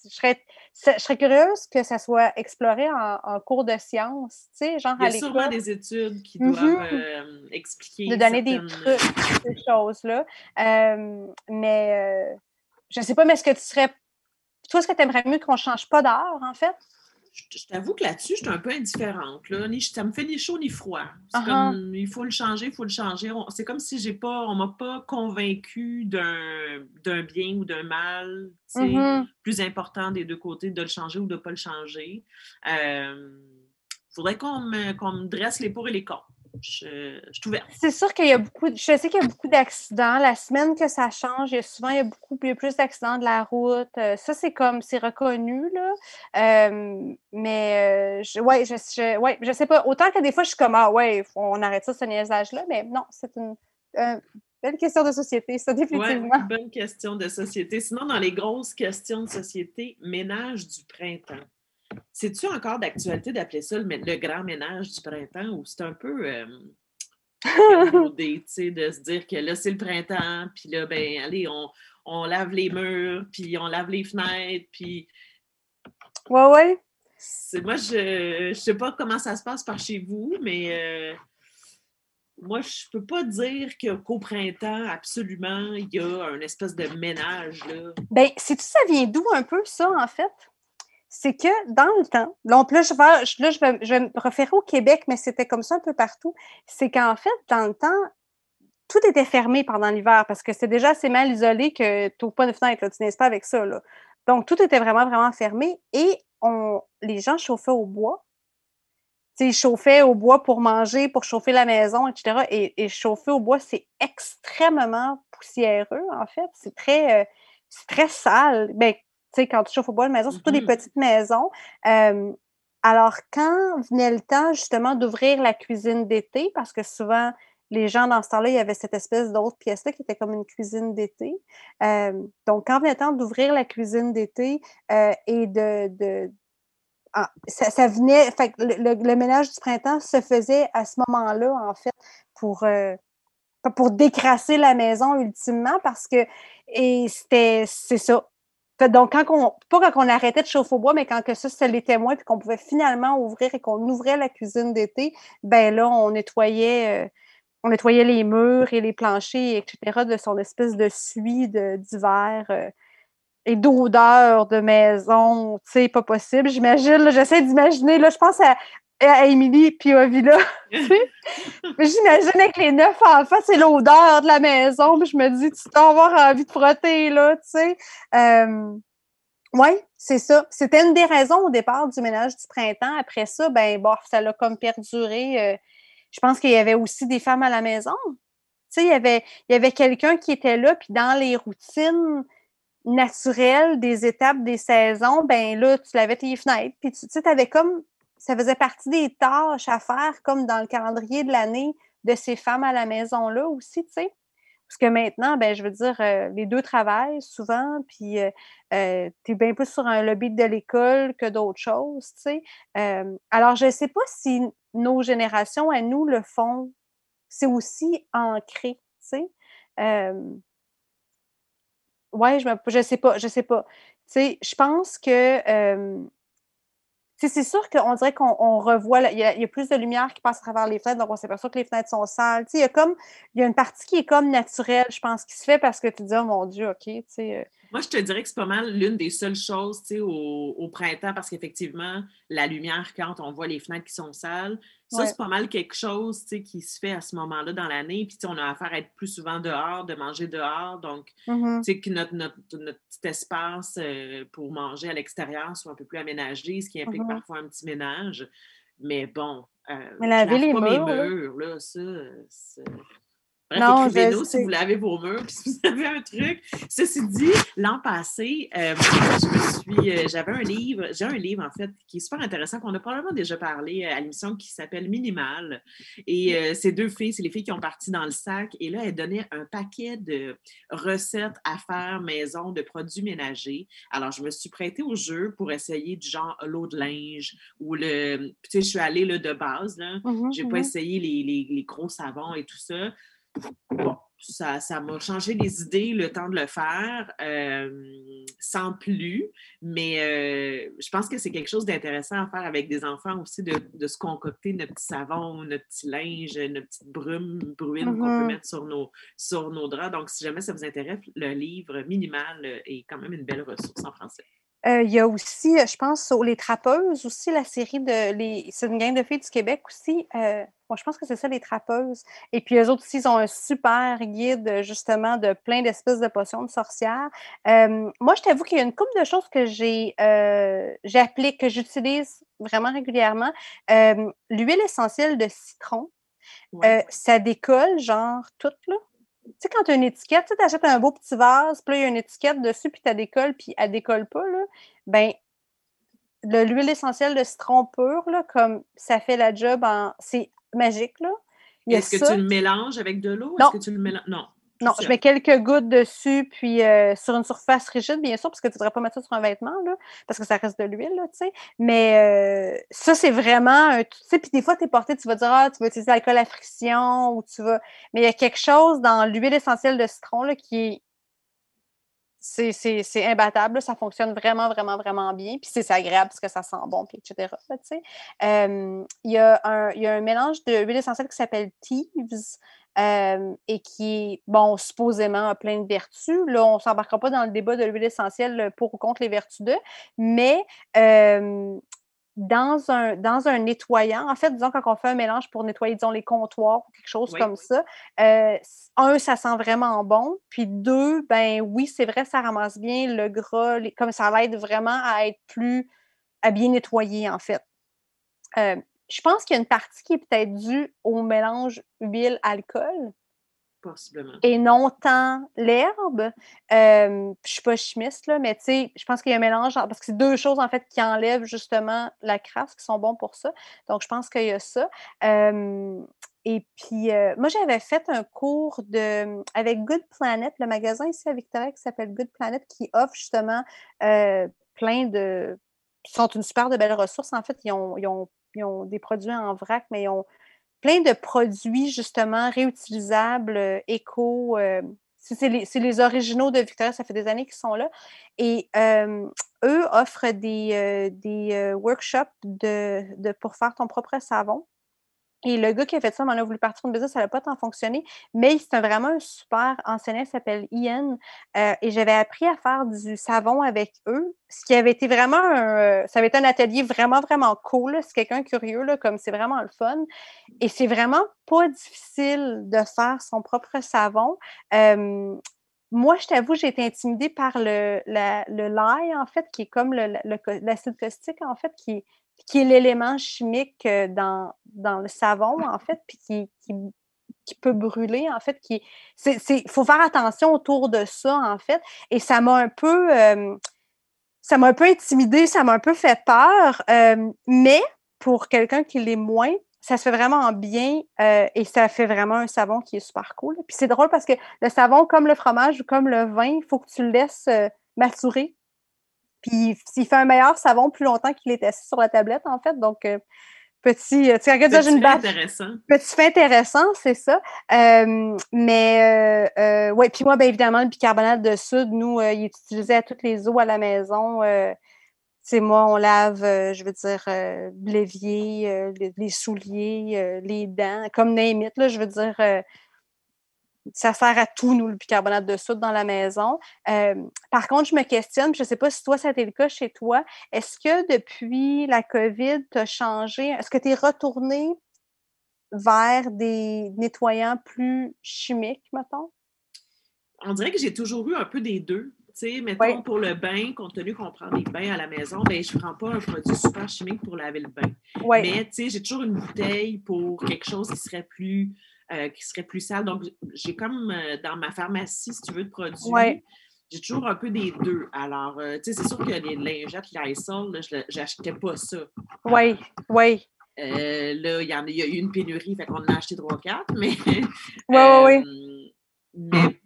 [SPEAKER 2] je, serais, je serais curieuse que ça soit exploré en, en cours de sciences, tu sais, genre
[SPEAKER 1] Il y
[SPEAKER 2] à
[SPEAKER 1] a sûrement des études qui doivent euh, expliquer.
[SPEAKER 2] de donner des trucs, ces choses-là. Euh, mais, euh, je sais pas, mais est-ce que tu serais. Toi, est-ce que tu aimerais mieux qu'on change pas d'heure, en fait?
[SPEAKER 1] Je, t'avoue que là-dessus, je suis un peu indifférente. Là. Ni, ça me fait ni chaud ni froid. C'est comme, il faut le changer, il faut le changer. C'est comme si j'ai pas, on m'a pas convaincu d'un bien ou d'un mal. tu sais,
[SPEAKER 2] Mhm.
[SPEAKER 1] plus important des deux côtés de le changer ou de ne pas le changer. Il faudrait qu'on me, me dresse les pour et les contre. Je, je suis ouverte.
[SPEAKER 2] C'est sûr qu'il y a beaucoup, je sais qu'il y a beaucoup d'accidents. La semaine que ça change, il y a souvent il y a beaucoup il y a plus d'accidents de la route. Euh, ça, c'est comme, c'est reconnu, là. Euh, mais, euh, je, ouais, je, je, ouais, je sais pas. Autant que des fois, je suis comme, ah ouais, on arrête ça, ce niaisage-là. Mais non, c'est une belle question de société, ça,
[SPEAKER 1] Ouais,
[SPEAKER 2] définitivement.
[SPEAKER 1] bonne question de société. Sinon, dans les grosses questions de société, ménage du printemps. C'est-tu encore d'actualité d'appeler ça le, grand ménage du printemps ou c'est un peu euh, de se dire que là, c'est le printemps, puis là, ben, allez, on, on lave les murs, puis on lave les fenêtres, puis
[SPEAKER 2] Ouais, ouais.
[SPEAKER 1] moi, je ne sais pas comment ça se passe par chez vous, mais euh, moi, je peux pas dire que- qu'au printemps, absolument, il y a un espèce de ménage, là.
[SPEAKER 2] Ben, sais-tu, ça vient d'où un peu, ça, en fait? C'est que dans le temps, donc là, je vais, me référer au Québec, mais c'était comme ça un peu partout. C'est qu'en fait, dans le temps, tout était fermé pendant l'hiver parce que c'est déjà assez mal isolé que tu n'ouvres pas de fenêtre, là, tu n'es pas avec ça. Donc, tout était vraiment, vraiment fermé et les gens chauffaient au bois. Ils chauffaient au bois pour manger, pour chauffer la maison, etc. Et, chauffer au bois, c'est extrêmement poussiéreux, en fait. C'est très, euh, sale. Ben, tu sais, quand tu chauffes au bois de maison, surtout des
[SPEAKER 1] Mhm.
[SPEAKER 2] petites maisons. Euh, alors, quand venait le temps, justement, d'ouvrir la cuisine d'été, parce que souvent, les gens, dans ce temps-là, il y avait cette espèce d'autre pièce-là qui était comme une cuisine d'été. Euh, donc, quand venait le temps d'ouvrir la cuisine d'été euh, et de... de ah, ça, ça venait... Fait que le, le- le ménage du printemps se faisait à ce moment-là, en fait, pour... euh, pour décrasser la maison ultimement parce que et c'était c'est ça. Donc quand on pas quand on arrêtait de chauffer au bois mais quand que ça c'était les témoins puis qu'on pouvait finalement ouvrir et qu'on ouvrait la cuisine d'été, ben là on nettoyait euh, on nettoyait les murs et les planchers etc de son espèce de suie d'hiver euh, et d'odeur de maison, tu sais, pas possible. J'imagine, j'essaie d'imaginer, là, je pense à, à Émilie puis à Villa. J'imagine avec les neuf enfants, c'est l'odeur de la maison. Puis je me dis, tu dois avoir envie de frotter, là, tu sais. Euh, oui, c'est ça. C'était une des raisons au départ du ménage du printemps. Après ça, ben, bon, ça l'a comme perduré. Euh, je pense qu'il y avait aussi des femmes à la maison. Tu sais, il y avait, il y avait quelqu'un qui était là, puis dans les routines naturelles des étapes des saisons, ben là, tu lavais tes fenêtres, puis tu sais, avais comme, ça faisait partie des tâches à faire, comme dans le calendrier de l'année de ces femmes à la maison-là aussi, tu sais? Parce que maintenant, ben, je veux dire, euh, les deux travaillent souvent, puis euh, euh, tu es bien plus sur un lobby de l'école que d'autres choses, tu sais? Alors, je ne sais pas si nos générations, à nous, le font. C'est aussi ancré, tu sais? Ouais, je ne je sais pas, je sais pas. Tu sais, je pense que c'est sûr qu'on dirait qu'on on revoit, il y, a, plus de lumière qui passe à travers les fenêtres, donc on s'aperçoit que les fenêtres sont sales. Il y a comme, il y a une partie qui est comme naturelle, je pense, qui se fait parce que tu dis, oh mon Dieu, OK, tu sais.
[SPEAKER 1] Moi, je te dirais que c'est pas mal l'une des seules choses tu sais, au, au printemps parce qu'effectivement, la lumière, quand on voit les fenêtres qui sont sales, ça,
[SPEAKER 2] Ouais.
[SPEAKER 1] c'est pas mal quelque chose tu sais, qui se fait à ce moment-là dans l'année. Puis, on a affaire à être plus souvent dehors, de manger dehors. Donc, tu sais, que notre, notre, notre petit espace euh, pour manger à l'extérieur soit un peu plus aménagé, ce qui implique
[SPEAKER 2] Mhm.
[SPEAKER 1] parfois un petit ménage. Mais bon, euh,
[SPEAKER 2] Mais
[SPEAKER 1] je
[SPEAKER 2] laver
[SPEAKER 1] lave
[SPEAKER 2] les
[SPEAKER 1] pas
[SPEAKER 2] murs,
[SPEAKER 1] mes
[SPEAKER 2] là.
[SPEAKER 1] murs, là, ça, euh, c'est- Bref, écrivez-nous si vous lavez vos murs, puis si vous avez un truc. Ceci dit, l'an passé, euh, je me suis, euh, j'avais un livre, j'ai un livre en fait qui est super intéressant, qu'on a probablement déjà parlé euh, à l'émission qui s'appelle Minimal. Et euh, c'est deux filles, c'est les filles qui ont parti dans le sac. Et là, elles donnaient un paquet de recettes à faire maison de produits ménagers. Alors, je me suis prêtée au jeu pour essayer du genre l'eau de linge ou le. Tu sais, je suis allée là, de base, là.
[SPEAKER 2] Mhm,
[SPEAKER 1] J'ai
[SPEAKER 2] mhm.
[SPEAKER 1] pas essayé les, les- les gros savons et tout ça. Bon, ça, ça m'a changé les idées le temps de le faire, euh, sans plus. Mais euh, je pense que c'est quelque chose d'intéressant à faire avec des enfants aussi, de, de se concocter notre petit savon, notre petit linge, notre petite brume, bruine qu'on peut
[SPEAKER 2] Mhm.
[SPEAKER 1] mettre sur nos, sur nos draps. Donc, si jamais ça vous intéresse, le livre minimal est quand même une belle ressource en français.
[SPEAKER 2] Euh, il y a aussi, je pense, sur Les Trappeuses aussi, la série de. Les... C'est une gang de filles du Québec aussi. Euh, bon, je pense que c'est ça, Les Trappeuses. Et puis, eux autres aussi, ils ont un super guide, justement, de plein d'espèces de potions de sorcières. Euh, moi, je t'avoue qu'il y a une couple de choses que j'ai euh, j'applique, que j'utilise vraiment régulièrement. Euh, L'huile essentielle de citron,
[SPEAKER 1] Ouais.
[SPEAKER 2] euh, ça décolle, genre, toute, là. Tu sais, quand tu as une étiquette, tu achètes un beau petit vase, puis là, il y a une étiquette dessus, puis tu décolle, puis elle décolle pas, là. Ben, le- l'huile essentielle de citron pur, là, comme ça fait la job en. C'est magique, là.
[SPEAKER 1] Est-ce que tu le mélanges avec de l'eau? Est-ce que tu le mélanges? Non.
[SPEAKER 2] Non, je mets quelques gouttes dessus, puis euh, sur une surface rigide, bien sûr, parce que tu ne voudrais pas mettre ça sur un vêtement, là, parce que ça reste de l'huile, là, tu sais. Mais euh, ça, c'est vraiment, un- tu sais, puis des fois, tu es porté, tu vas dire, ah, tu vas utiliser l'alcool à friction, ou tu vas... Mais il y a quelque chose dans l'huile essentielle de citron, là, qui est... C'est, imbattable, ça fonctionne vraiment, vraiment, vraiment bien. Puis c'est agréable parce que ça sent bon, puis etc. Il y, a un- il y a un mélange d'huile essentielle qui s'appelle Thieves, et qui, bon, supposément a plein de vertus. Là, on ne s'embarquera pas dans le débat de l'huile essentielle pour ou contre les vertus d'eux, mais dans, un, dans un nettoyant, en fait, disons, quand on fait un mélange pour nettoyer, disons, les comptoirs ou quelque chose
[SPEAKER 1] Oui,
[SPEAKER 2] comme ça, euh, un, ça sent vraiment bon, puis deux, ben oui, c'est vrai, ça ramasse bien le gras, les- comme ça l'aide vraiment à être plus, à bien nettoyer, en fait. Euh, je pense qu'il y a une partie qui est peut-être due au mélange huile-alcool
[SPEAKER 1] Possiblement.
[SPEAKER 2] et non tant l'herbe. Euh, je suis pas chimiste, là, mais tu sais, je pense qu'il y a un mélange, parce que c'est deux choses, en fait, qui enlèvent justement la crasse, qui sont bons pour ça. Donc, je pense qu'il y a ça. Euh, et puis, euh, moi, j'avais fait un cours de, avec Good Planet, le magasin ici à Victoria qui s'appelle Good Planet, qui offre justement euh, plein de... qui sont une super de belles ressources. En fait, ils ont, ils ont- ils ont des produits en vrac, mais ils ont plein de produits justement réutilisables, euh, éco. euh, c'est les, originaux de Victoria, ça fait des années qu'ils sont là. Et euh, eux offrent des, des workshops de- pour faire ton propre savon. Et le gars qui a fait ça, m'en a voulu partir une business, ça n'a pas tant fonctionné, mais c'est vraiment un super enseignant, il s'appelle Ian. euh, et j'avais appris à faire du savon avec eux, ce qui avait été vraiment un, euh, ça avait été un atelier vraiment, vraiment cool. C'est quelqu'un curieux, là, comme c'est vraiment le fun. Et c'est vraiment pas difficile de faire son propre savon. Moi, je t'avoue, j'ai été intimidée par le, la- lye, en fait, qui est comme le- le- l'acide caustique, en fait, qui, qui est l'élément chimique euh, dans, le savon, en fait, puis qui, peut brûler, en fait. Il faut faire attention autour de ça, en fait. Et ça m'a un peu... euh, ça m'a un peu intimidée, ça m'a un peu fait peur, euh, mais pour quelqu'un qui l'est moins, ça se fait vraiment bien et ça fait vraiment un savon qui est super cool. Puis c'est drôle parce que le savon, comme le fromage ou comme le vin, il faut que tu le laisses maturer. Puis s'il fait un meilleur savon plus longtemps qu'il est assis sur la tablette, en fait. Donc, euh, petit. euh, Tu sais, quand une
[SPEAKER 1] intéressant.
[SPEAKER 2] Petit fait intéressant, c'est ça. Euh, mais euh, euh, ouais, puis moi, bien évidemment, le bicarbonate de soude, nous, il est utilisé à toutes les eaux à la maison. C'est moi, on lave, je veux dire, l'évier, les, les souliers, les dents, comme it, là, je veux dire, ça sert à tout, nous, le bicarbonate de soude dans la maison. Euh, par contre, je me questionne, je ne sais pas si toi, ça a été le cas chez toi. Est-ce que depuis la COVID, tu as changé? Est-ce que tu es retourné vers des nettoyants plus chimiques, mettons?
[SPEAKER 1] On dirait que j'ai toujours eu un peu des deux. Tu sais, mettons,
[SPEAKER 2] Oui.
[SPEAKER 1] pour le bain, compte tenu qu'on prend des bains à la maison, ben, je ne prends pas un produit super chimique pour laver le bain.
[SPEAKER 2] Oui.
[SPEAKER 1] Mais tu sais, j'ai toujours une bouteille pour quelque chose qui serait plus, euh, qui serait plus sale. Donc, j'ai comme euh, dans ma pharmacie, si tu veux, de produits.
[SPEAKER 2] Ouais.
[SPEAKER 1] J'ai toujours un peu des deux. Alors, euh, tu sais, c'est sûr que les lingettes Lysol, là, je n'achetais pas ça.
[SPEAKER 2] Oui, oui.
[SPEAKER 1] Là, il y, en a, y a eu une pénurie, fait qu'on en a acheté 3-4, mais.
[SPEAKER 2] Oui, oui, oui.
[SPEAKER 1] Mais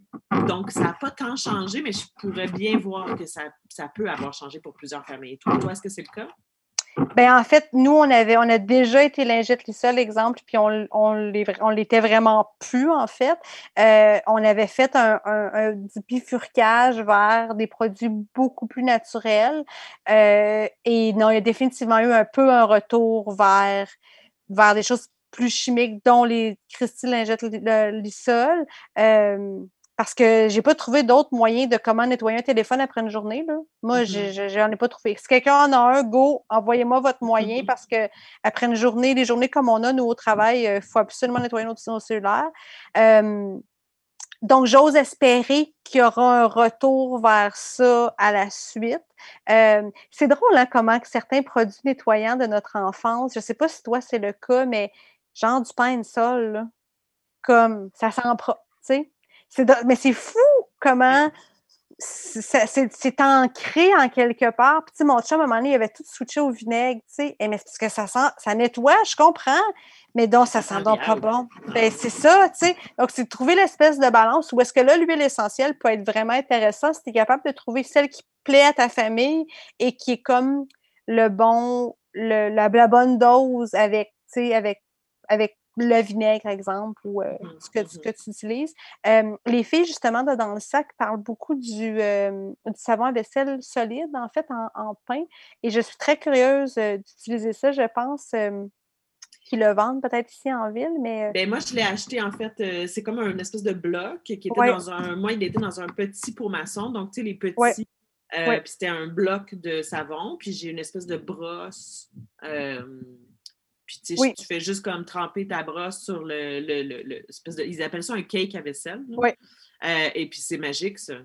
[SPEAKER 1] donc, ça n'a pas tant changé, mais je pourrais bien voir que ça, ça peut avoir changé pour plusieurs familles. Toi, toi est-ce que c'est le cas?
[SPEAKER 2] Ben, en fait, nous, on avait, on a déjà été lingette Lissol, exemple, puis on, on l'était vraiment plus, en fait. Euh, on avait fait un, un, bifurcage vers des produits beaucoup plus naturels. Euh, et non, il y a définitivement eu un peu un retour vers, vers des choses plus chimiques, dont les cristaux lingettes Lissol. Parce que j'ai pas trouvé d'autres moyens de comment nettoyer un téléphone après une journée. Là. Moi, mm-hmm. j'en ai pas trouvé. Si quelqu'un en a un, go, envoyez-moi votre moyen mm-hmm. parce que après une journée, les journées comme on a, nous, au travail, il euh, faut absolument nettoyer nos, nos cellulaires. donc, j'ose espérer qu'il y aura un retour vers ça à la suite. c'est drôle, hein, comment certains produits nettoyants de notre enfance, je sais pas si toi c'est le cas, mais genre du pain de sol, comme ça sent propre, tu sais mais c'est fou comment c'est ancré en quelque part. Puis, mon chum, à un moment donné, il avait tout switché au vinaigre, tu sais. Mais parce que ça sent, ça nettoie, je comprends, mais donc, ça sent donc pas bon. Ben, c'est ça, tu sais. Donc, c'est de trouver l'espèce de balance où est-ce que là, l'huile essentielle peut être vraiment intéressant si tu es capable de trouver celle qui plaît à ta famille et qui est comme le bon, le, la, la bonne dose avec, tu sais, avec, avec le vinaigre, exemple, ou euh, ce, que, ce, que, tu utilises. les filles, justement, de Dans le sac parlent beaucoup du, du savon à vaisselle solide, en fait, en, pain. Et je suis très curieuse euh, d'utiliser ça. Je pense qu'ils le vendent peut-être ici en ville, mais...
[SPEAKER 1] Euh ben, moi, je l'ai acheté, en fait, c'est comme un espèce de bloc qui était dans un... Moi, il était dans un petit pour maçon, donc, tu sais, les petits... Puis c'était un bloc de savon, puis j'ai une espèce de brosse puis tu fais juste comme tremper ta brosse sur le, le, espèce de, ils appellent ça un cake à vaisselle.
[SPEAKER 2] Oui.
[SPEAKER 1] Euh, et puis c'est magique ça.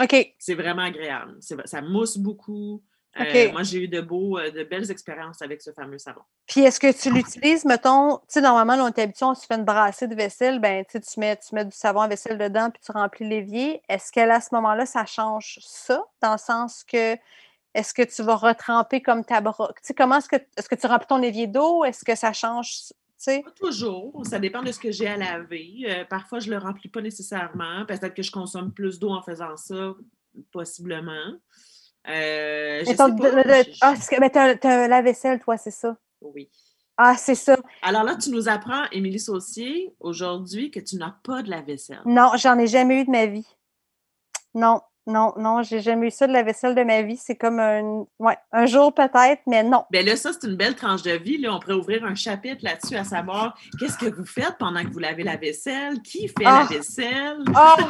[SPEAKER 2] OK.
[SPEAKER 1] C'est vraiment agréable. Ça mousse beaucoup. Euh, moi, j'ai eu de beaux, euh, de belles expériences avec ce fameux savon.
[SPEAKER 2] Puis est-ce que tu l'utilises, mettons, tu sais, normalement, on est habitué, on se fait une brassée de vaisselle, ben tu mets, tu mets du savon à vaisselle dedans, puis tu remplis l'évier. Est-ce qu'à ce moment-là, ça change ça, dans le sens que est-ce que tu vas retremper comme ta brosse? comment est-ce que, est-ce que tu remplis ton évier d'eau? Est-ce que ça change? Pas
[SPEAKER 1] toujours. Ça dépend de ce que j'ai à laver. Euh, parfois, je ne le remplis pas nécessairement. Peut-être que je consomme plus d'eau en faisant ça, possiblement. Euh, je
[SPEAKER 2] Ah, mais tu as, la vaisselle, toi, c'est ça?
[SPEAKER 1] Oui.
[SPEAKER 2] Ah, c'est ça.
[SPEAKER 1] Alors là, tu nous apprends, Émilie Saucier, aujourd'hui, que tu n'as pas de la vaisselle.
[SPEAKER 2] Non, j'en ai jamais eu de ma vie. Non. Non, non, j'ai jamais eu ça de la vaisselle de ma vie. C'est comme un, ouais, un jour peut-être, mais non.
[SPEAKER 1] Bien là, ça, c'est une belle tranche de vie. Là. On pourrait ouvrir un chapitre là-dessus à savoir qu'est-ce que vous faites pendant que vous lavez la vaisselle, qui fait la ah! vaisselle?
[SPEAKER 2] Oh!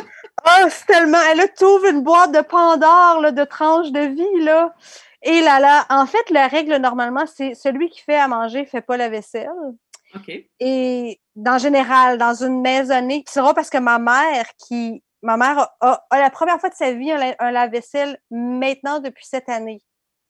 [SPEAKER 2] oh, c'est tellement. Elle a tout une boîte de Pandore là, de tranches de vie, là. Et là, là, en fait, la règle, normalement, c'est celui qui fait à manger ne fait pas la vaisselle.
[SPEAKER 1] OK.
[SPEAKER 2] Et, en général, dans une maisonnée, c'est vrai parce que ma mère, qui ma mère a, la première fois de sa vie un, lave-vaisselle maintenant depuis cette année.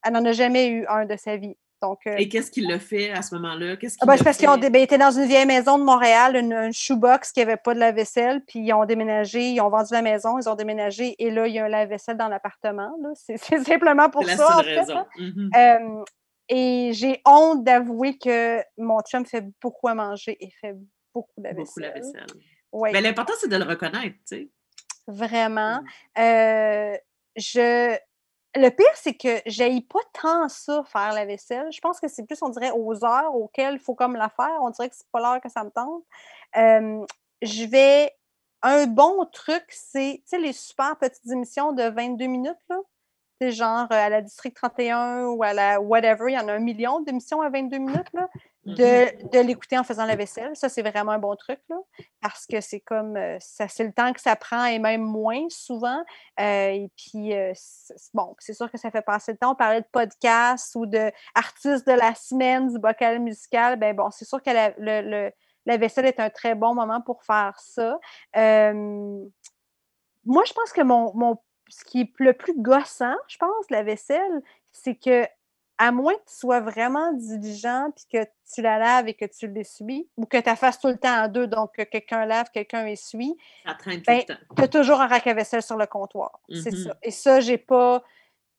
[SPEAKER 2] Elle n'en a jamais eu un de sa vie. Donc,
[SPEAKER 1] euh, Et qu'est-ce qu'il a fait à ce moment-là?
[SPEAKER 2] Ah ben, parce qu'ils ben, étaient dans une vieille maison de Montréal, une, shoebox qui n'avait pas de lave-vaisselle, puis ils ont déménagé, ils ont vendu la maison, ils ont déménagé, et là, il y a un lave-vaisselle dans l'appartement. C'est simplement pour ça. en fait, mm-hmm. euh, et j'ai honte d'avouer que mon chum fait beaucoup à manger et fait beaucoup de vaisselle. Beaucoup la vaisselle.
[SPEAKER 1] Ouais. Mais l'important, c'est de le reconnaître, tu sais
[SPEAKER 2] vraiment. Mmh. Euh, je... Le pire, c'est que j'aille pas tant ça, faire la vaisselle. Je pense que c'est plus, on dirait, aux heures auxquelles il faut comme la faire. On dirait que c'est pas l'heure que ça me tente. je vais. Un bon truc, c'est, tu sais, les super petites émissions de 22 minutes, là. C'est genre euh, à la District 31 ou à la whatever, il y en a un million d'émissions à 22 minutes, là. Mmh de, l'écouter en faisant la vaisselle. Ça, c'est vraiment un bon truc, là, parce que c'est comme, euh, ça c'est le temps que ça prend et même moins souvent. Euh, et puis, euh, bon, c'est sûr que ça fait passer le temps. On parlait de podcast ou d'artiste de la semaine du bocal musical. Ben bon, c'est sûr que la, le, la vaisselle est un très bon moment pour faire ça. moi, je pense que mon, mon, ce qui est le plus gossant, je pense, la vaisselle, c'est que à moins que tu sois vraiment diligent puis que tu la laves et que tu l'essuies, ou que tu la fasses tout le temps en deux, donc que quelqu'un lave, quelqu'un essuie,
[SPEAKER 1] ben.
[SPEAKER 2] Tu as toujours un rack à vaisselle sur le comptoir. C'est mm-hmm. ça. Et ça, j'ai pas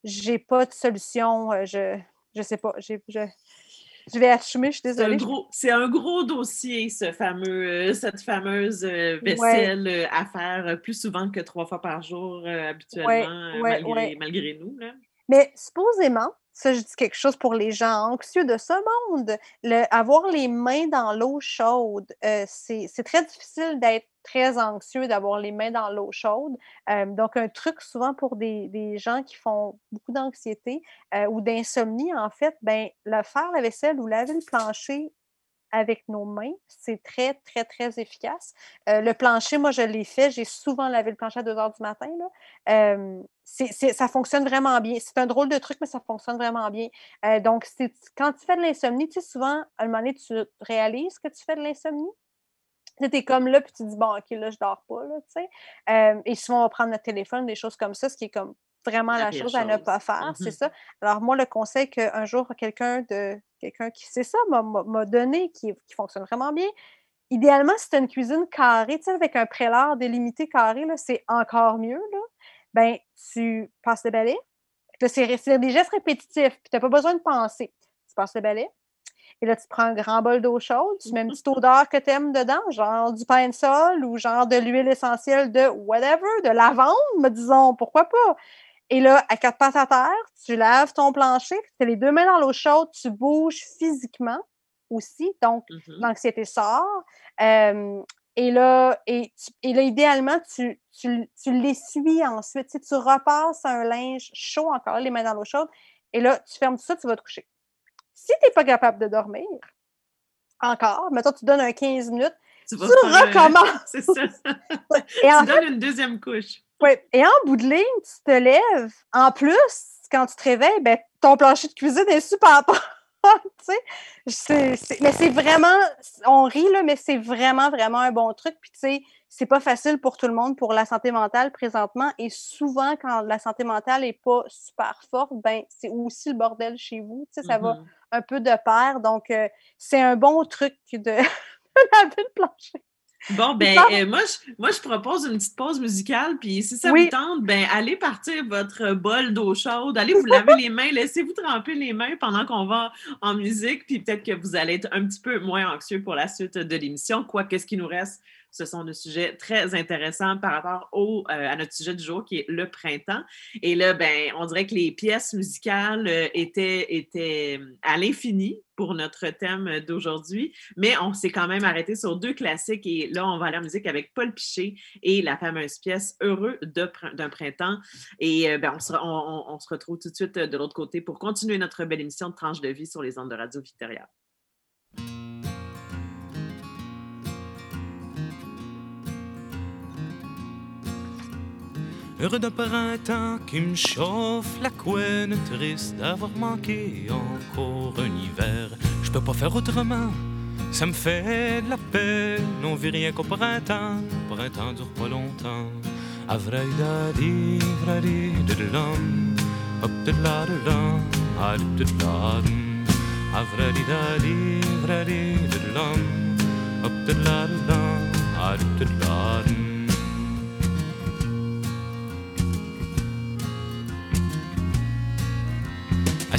[SPEAKER 2] j'ai pas de solution. Euh, je je sais pas. Je, je vais assumer, je suis désolée.
[SPEAKER 1] C'est un, gros dossier, ce fameux, euh, cette fameuse euh, vaisselle à faire plus souvent que trois fois par jour habituellement, malgré, malgré, nous. Là.
[SPEAKER 2] Mais supposément, ça, je dis quelque chose pour les gens anxieux de ce monde. Le, avoir les mains dans l'eau chaude, euh, c'est très difficile d'être très anxieux, d'avoir les mains dans l'eau chaude. Donc, un truc souvent pour des, des gens qui font beaucoup d'anxiété euh, ou d'insomnie, en fait, ben, le faire la vaisselle ou laver le plancher avec nos mains. C'est très, très, très efficace. Euh, le plancher, moi, je l'ai fait. J'ai souvent lavé le plancher à 2 heures du matin. Là. ça fonctionne vraiment bien. C'est un drôle de truc, mais ça fonctionne vraiment bien. Euh, donc, quand tu fais de l'insomnie, tu sais, souvent, à un moment donné, tu réalises que tu fais de l'insomnie. Tu es comme là, puis tu dis, bon, OK, là, je dors pas, tu sais. et souvent, on va prendre notre téléphone, des choses comme ça, ce qui est comme vraiment la, chose, à ne pas faire, c'est mmh ça. Alors, moi, le conseil qu'un jour, quelqu'un de quelqu'un qui sait ça m'a donné, qui, fonctionne vraiment bien, idéalement, si tu as une cuisine carrée, tu sais, avec un prélat délimité carré, c'est encore mieux, là. Ben, tu passes le balai. C'est des gestes répétitifs, puis tu n'as pas besoin de penser. Tu passes le balai, et là, tu prends un grand bol d'eau chaude, tu mets une petite odeur que tu aimes dedans, genre du pain de sol ou genre de l'huile essentielle de whatever, de lavande, disons, pourquoi pas? Et là, à quatre pattes à terre, tu laves ton plancher, tu as les deux mains dans l'eau chaude, tu bouges physiquement aussi, donc mm-hmm. l'anxiété sort. et là, et, là, idéalement, tu, tu, tu l'essuies ensuite. Tu, tu repasses un linge chaud encore, les mains dans l'eau chaude, et là, tu fermes tout ça, tu vas te coucher. Si tu n'es pas capable de dormir, encore, mettons, tu donnes un 15 minutes, tu, recommences.
[SPEAKER 1] C'est ça. tu donnes une deuxième couche.
[SPEAKER 2] Oui. Et en bout de ligne, tu te lèves. En plus, quand tu te réveilles, ben, ton plancher de cuisine est super tu sais, mais c'est vraiment, on rit, là, mais c'est vraiment, vraiment un bon truc. Puis, tu sais, c'est pas facile pour tout le monde pour la santé mentale présentement. Et souvent, quand la santé mentale n'est pas super forte, ben, c'est aussi le bordel chez vous. Tu sais, ça va mm-hmm. un peu de pair. Donc, euh, c'est un bon truc de laver le plancher.
[SPEAKER 1] Bon, ben, euh, moi, je, moi, je propose une petite pause musicale, puis si ça vous tente, ben, allez partir votre bol d'eau chaude, allez vous laver les mains, laissez-vous tremper les mains pendant qu'on va en musique, puis peut-être que vous allez être un petit peu moins anxieux pour la suite de l'émission. Quoi, qu'est-ce qui nous reste? Ce sont des sujets très intéressants par rapport au, euh, à notre sujet du jour qui est le printemps. Et là, ben, on dirait que les pièces musicales euh, étaient, étaient à l'infini pour notre thème d'aujourd'hui, mais on s'est quand même arrêté sur deux classiques et là, on va aller en musique avec Paul Piché et la fameuse pièce Heureux d'un printemps. Et euh, ben, on, se, on, se retrouve tout de suite de l'autre côté pour continuer notre belle émission de tranche de vie sur les ondes de Radio Victoria.
[SPEAKER 4] Heureux d'un printemps qui me chauffe la couenne, triste d'avoir manqué encore un hiver. Je peux pas faire autrement, ça me fait de la peine. On vit rien qu'au printemps, printemps dure pas longtemps. Avraïdadi, vradi, didilam, hop de la de lam, ad de la Avradi dadi, vradi, didilam, hop de la de ad de la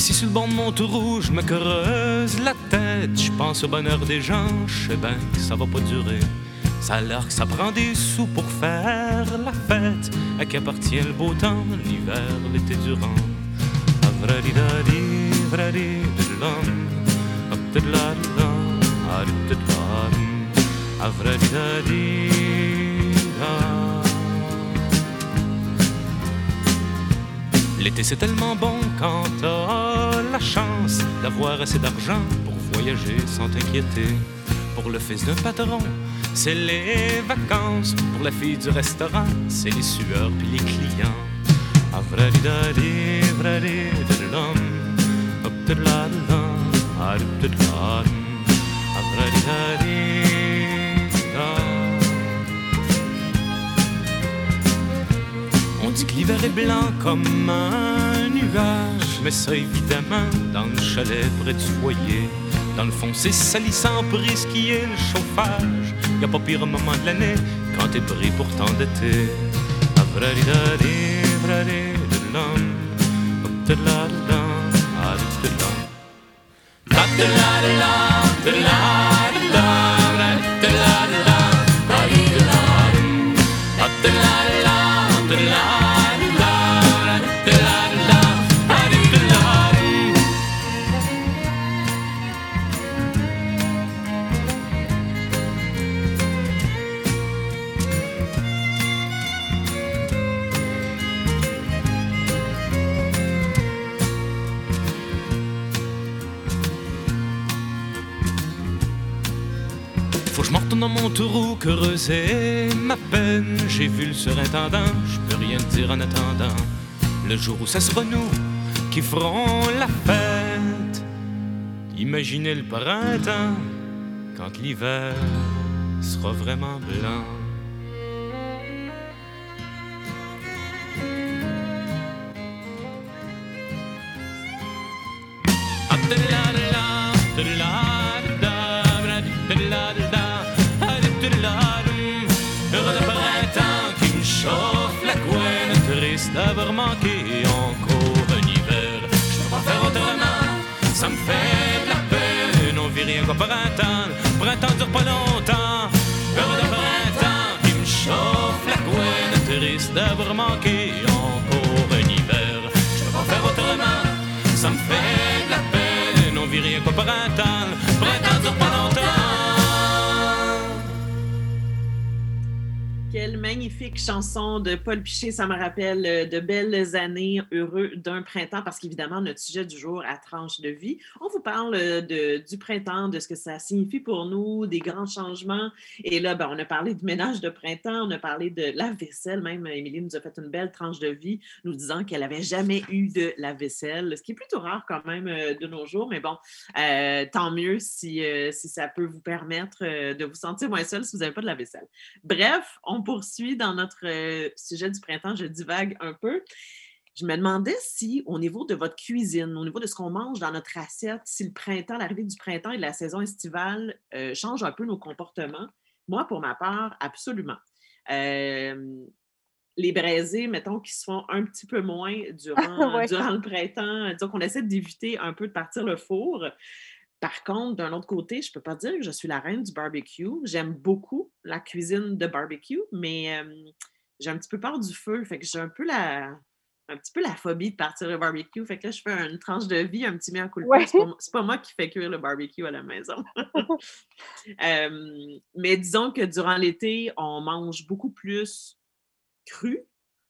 [SPEAKER 4] Assis sur le banc de rouge, me creuse la tête. Je pense au bonheur des gens, je sais bien que ça va pas durer. Ça a l'air que ça prend des sous pour faire la fête. À qui appartient le beau temps, l'hiver, l'été durant? L'été c'est tellement bon quand t'as la chance d'avoir assez d'argent pour voyager sans t'inquiéter. Pour le fils d'un patron, c'est les vacances. Pour la fille du restaurant, c'est les sueurs puis les clients. dit que l'hiver est blanc comme un nuage. Mais ça, évidemment, dans le chalet près du foyer. Dans le fond, c'est salissant pour brise qui est le chauffage. Y a pas pire moment de l'année quand t'es pris pour t'endetter. Ah, dans mon taureau creuser ma peine. J'ai vu le surintendant, je peux rien dire en attendant. Le jour où ça sera nous qui ferons la fête. Imaginez le printemps quand l'hiver sera vraiment blanc. Printemps, printemps dure pas longtemps. Heureux de printemps qui me chauffe la couenne, triste d'avoir manqué encore un hiver. Je peux pas faire autrement, ça me fait de la peine. On vit rien qu'au printemps
[SPEAKER 1] magnifique chanson de Paul Piché. Ça me rappelle euh, de belles années heureux d'un printemps parce qu'évidemment, notre sujet du jour à tranche de vie, on vous parle euh, de, du printemps, de ce que ça signifie pour nous, des grands changements. Et là, ben, on a parlé du ménage de printemps, on a parlé de la vaisselle. Même Émilie nous a fait une belle tranche de vie nous disant qu'elle n'avait jamais eu de la vaisselle, ce qui est plutôt rare quand même euh, de nos jours. Mais bon, euh, tant mieux si, euh, si ça peut vous permettre euh, de vous sentir moins seul si vous n'avez pas de la vaisselle. Bref, on poursuit dans notre euh, sujet du printemps. Je divague un peu. Je me demandais si, au niveau de votre cuisine, au niveau de ce qu'on mange dans notre assiette, si le printemps, l'arrivée du printemps et de la saison estivale euh, change un peu nos comportements. Moi, pour ma part, absolument. Euh, les braisés, mettons, qui se font un petit peu moins durant,
[SPEAKER 2] Ouais.
[SPEAKER 1] durant le printemps, disons qu'on essaie d'éviter un peu de partir le four. Par contre, d'un autre côté, je ne peux pas dire que je suis la reine du barbecue. J'aime beaucoup la cuisine de barbecue, mais euh, j'ai un petit peu peur du feu. Fait que j'ai un peu la un petit peu la phobie de partir le barbecue. Fait que là, je fais une tranche de vie, un petit mea culpa.
[SPEAKER 2] Ouais.
[SPEAKER 1] C'est pas, pas moi qui fais cuire le barbecue à la maison. Euh, mais disons que durant l'été, on mange beaucoup plus cru.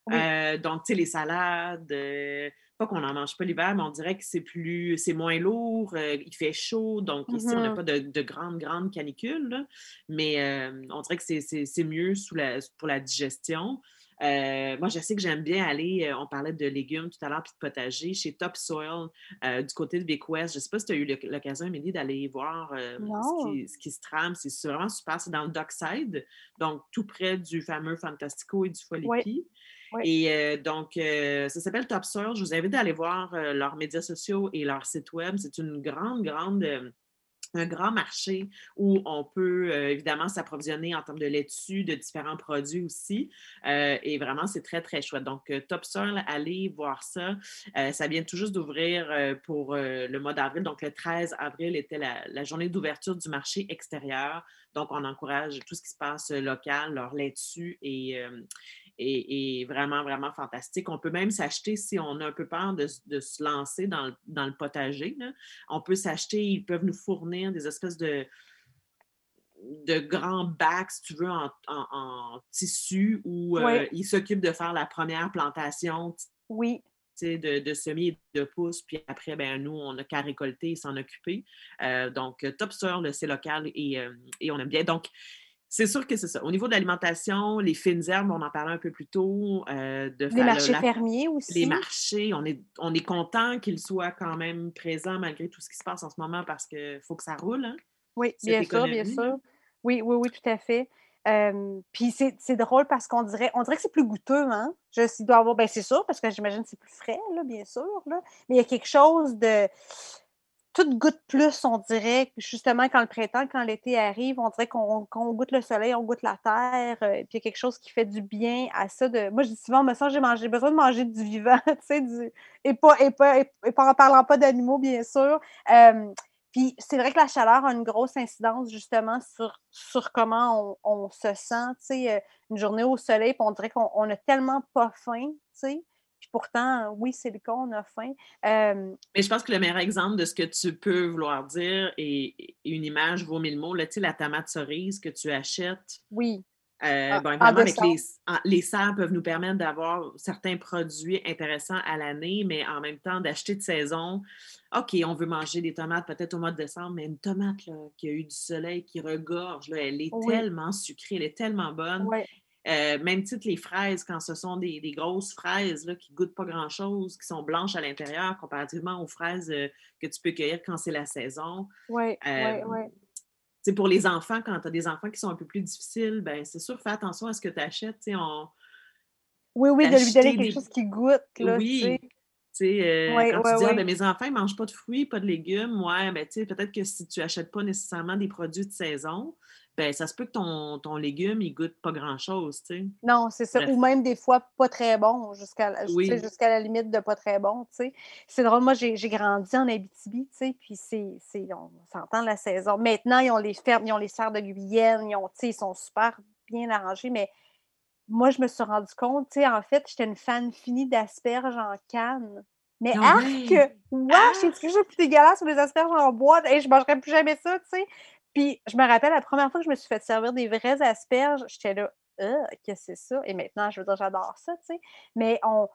[SPEAKER 2] Oui.
[SPEAKER 1] Euh, donc, tu sais, les salades, euh, pas qu'on n'en mange pas l'hiver, mais on dirait que c'est plus, c'est moins lourd, euh, il fait chaud, donc ici, on n'a
[SPEAKER 2] Mhm.
[SPEAKER 1] pas de, de grandes, grandes canicules, là. mais euh, on dirait que c'est- mieux sous la, pour la digestion. Euh, moi, je sais que j'aime bien aller, euh, on parlait de légumes tout à l'heure, puis de potager, chez Topsoil, euh, du côté de Vic West. Je ne sais pas si tu as eu l'oc- l'occasion, Émilie, d'aller voir
[SPEAKER 2] Non.
[SPEAKER 1] ce, qui, ce qui se trame. C'est vraiment super. C'est dans le Dockside, donc tout près du fameux Fantastico et du Folipi. Et euh, donc, euh, ça s'appelle Topsoil. Je vous invite à aller voir euh, leurs médias sociaux et leur site web. C'est une grande, grande. un grand marché où on peut évidemment s'approvisionner en termes de laitue, de différents produits aussi. Et vraiment, c'est très, très chouette. Donc, Top Soil, allez voir ça. Ça vient tout juste d'ouvrir pour le mois d'avril. Donc, le 13 avril était la, la journée d'ouverture du marché extérieur. Donc, on encourage tout ce qui se passe local, leur laitue et, est, est vraiment, vraiment fantastique. On peut même s'acheter, si on a un peu peur de, se lancer dans le, dans le potager, là, on peut s'acheter, ils peuvent nous fournir des espèces de, de grands bacs, si tu veux, en, en- en tissu où euh,
[SPEAKER 2] Oui.
[SPEAKER 1] ils s'occupent de faire la première plantation
[SPEAKER 2] Oui.
[SPEAKER 1] de, de semis et de pousses, puis après, ben, nous, on n'a qu'à récolter et s'en occuper. Euh, donc, top soil, c'est local et, euh, et on aime bien. Donc, c'est sûr que c'est ça. Au niveau de l'alimentation, les fines herbes, on en parlait un peu plus tôt. euh, de
[SPEAKER 2] Les marchés
[SPEAKER 1] la-
[SPEAKER 2] fermiers aussi?
[SPEAKER 1] les marchés, on est, on est content qu'ils soient quand même présents malgré tout ce qui se passe en ce moment parce qu'il faut que ça roule. Hein?
[SPEAKER 2] Oui, bien sûr, bien sûr. Oui, oui, oui, tout à fait. Euh, puis c'est drôle parce qu'on dirait, on dirait que c'est plus goûteux, hein? Je, il doit avoir, ben c'est sûr, parce que j'imagine que c'est plus frais, là, bien sûr, là. Mais il y a quelque chose de. Tout goûte plus, on dirait, justement, quand le printemps, quand l'été arrive, on dirait qu'on goûte le soleil, on goûte la terre, euh, puis il y a quelque chose qui fait du bien à ça. Moi, je dis souvent, me sens, j'ai besoin de manger du vivant, tu sais, du... et, pas, et, pas, et, pas en parlant pas d'animaux, bien sûr. Puis c'est vrai que la chaleur a une grosse incidence justement sur, sur comment on, on se sent, tu sais, euh, une journée au soleil, puis on dirait qu'on on a tellement pas faim, tu sais. Pourtant, oui, c'est le cas, on a faim. Euh,
[SPEAKER 1] Mais je pense que le meilleur exemple de ce que tu peux vouloir dire et, une image vaut mille mots. Là, tu sais, la tomate cerise que tu achètes
[SPEAKER 2] oui,
[SPEAKER 1] Euh,
[SPEAKER 2] Ah,
[SPEAKER 1] bon, avec
[SPEAKER 2] décembre.
[SPEAKER 1] les, les serres peuvent nous permettre d'avoir certains produits intéressants à l'année, mais en même temps, d'acheter de saison. OK, on veut manger des tomates peut-être au mois de décembre, mais une tomate là, qui a eu du soleil, qui regorge, là, elle est
[SPEAKER 2] Oui.
[SPEAKER 1] tellement sucrée, elle est tellement bonne. Euh, même titre les fraises, quand ce sont des, des grosses fraises là, qui goûtent pas grand-chose, qui sont blanches à l'intérieur, comparativement aux fraises euh, que tu peux cueillir quand c'est la saison.
[SPEAKER 2] Oui, oui,
[SPEAKER 1] Euh,
[SPEAKER 2] oui.
[SPEAKER 1] Pour les enfants, quand tu as des enfants qui sont un peu plus difficiles, ben c'est sûr, fais attention à ce que tu achètes. On,
[SPEAKER 2] Oui, oui, de lui donner quelque
[SPEAKER 1] des-
[SPEAKER 2] chose qui goûte, là,
[SPEAKER 1] oui,
[SPEAKER 2] sais.
[SPEAKER 1] tu sais, euh,
[SPEAKER 2] Ouais,
[SPEAKER 1] quand
[SPEAKER 2] ouais,
[SPEAKER 1] tu dis, ah, ben, mes enfants, ils mangent pas de fruits, pas de légumes, ouais, ben, peut-être que si tu achètes pas nécessairement des produits de saison, ben, ça se peut que ton, ton légume, il goûte pas grand-chose, tu sais.
[SPEAKER 2] Non, c'est ça.
[SPEAKER 1] Bref.
[SPEAKER 2] Ou même des fois pas très bon, jusqu'à la-
[SPEAKER 1] Oui.
[SPEAKER 2] jusqu'à limite de pas très bon, tu sais. C'est drôle, moi j'ai grandi en Abitibi, tu sais, puis c'est, c'est- on s'entend la saison. Maintenant, ils ont les fermes, ils ont les serres de Guyenne, ils ont, ils sont super bien arrangés, mais moi, je me suis rendu compte, tu sais, en fait, j'étais une fan finie d'asperges en canne. Mais
[SPEAKER 1] Ah
[SPEAKER 2] arc!
[SPEAKER 1] ouais!
[SPEAKER 2] Ouais, c'est quelque chose de plus dégueulasse sur les asperges en boîte? Et je mangerais plus jamais ça, tu sais. Puis je me rappelle la première fois que je me suis fait servir des vraies asperges, j'étais là, Euh, qu'est-ce que c'est ça? Et maintenant, je veux dire, j'adore ça, tu sais. Mais on,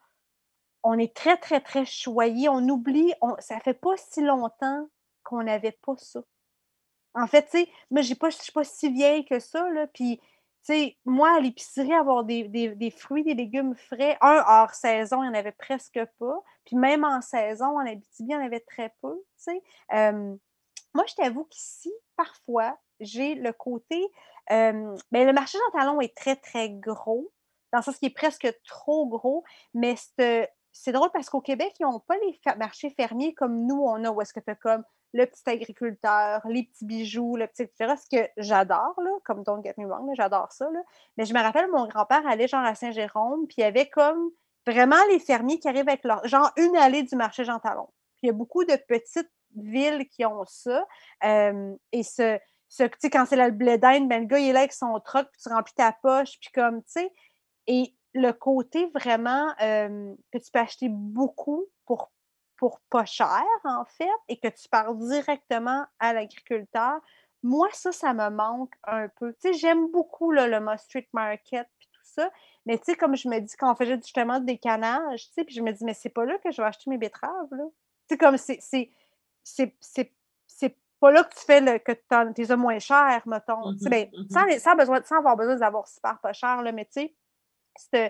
[SPEAKER 2] on est très, très, très choyé. On oublie, on, ça fait pas si longtemps qu'on n'avait pas ça. En fait, tu sais, moi, je suis pas si vieille que ça, là. Puis, tu sais, moi, à l'épicerie, avoir des, des- des fruits, des légumes frais, un hors saison, il n'y en avait presque pas. Puis même en saison, en Abitibi, il y en avait très peu, tu sais. Moi, je t'avoue qu'ici, parfois, j'ai le côté. euh, le marché Jean Talon est très, très gros, dans le sens qu'il est presque trop gros, mais c'est drôle parce qu'au Québec, ils n'ont pas les marchés fermiers comme nous, on a, où est-ce que tu as comme le petit agriculteur, les petits bijoux, le petit, etc. Ce que j'adore, comme don't get me wrong, j'adore ça. Mais je me rappelle, mon grand-père allait genre à Saint-Jérôme, puis il y avait comme vraiment les fermiers qui arrivent avec leur. genre une allée du marché Jean Talon. Puis il y a beaucoup de petites villes qui ont ça. Et ce, ce tu sais, quand c'est le blé d'Inde, ben, le gars, il est là avec son truck, puis tu remplis ta poche, puis comme, tu sais. Et le côté vraiment que tu peux acheter beaucoup pour, pour pas cher, en fait, et que tu parles directement à l'agriculteur, moi, ça, ça me manque un peu. Tu sais, j'aime beaucoup là, le Street Market, puis tout ça, mais tu sais, comme je me dis, quand on faisait justement des canages, tu sais, puis je me dis, mais c'est pas là que je vais acheter mes betteraves, là. Tu sais, comme c'est c'est- pas là que tu fais le, que tu les as moins chers, mettons. Sais,
[SPEAKER 1] Mhm,
[SPEAKER 2] ben, sans, les- sans besoin, sans avoir besoin d'avoir super pas cher, là, mais tu sais, ce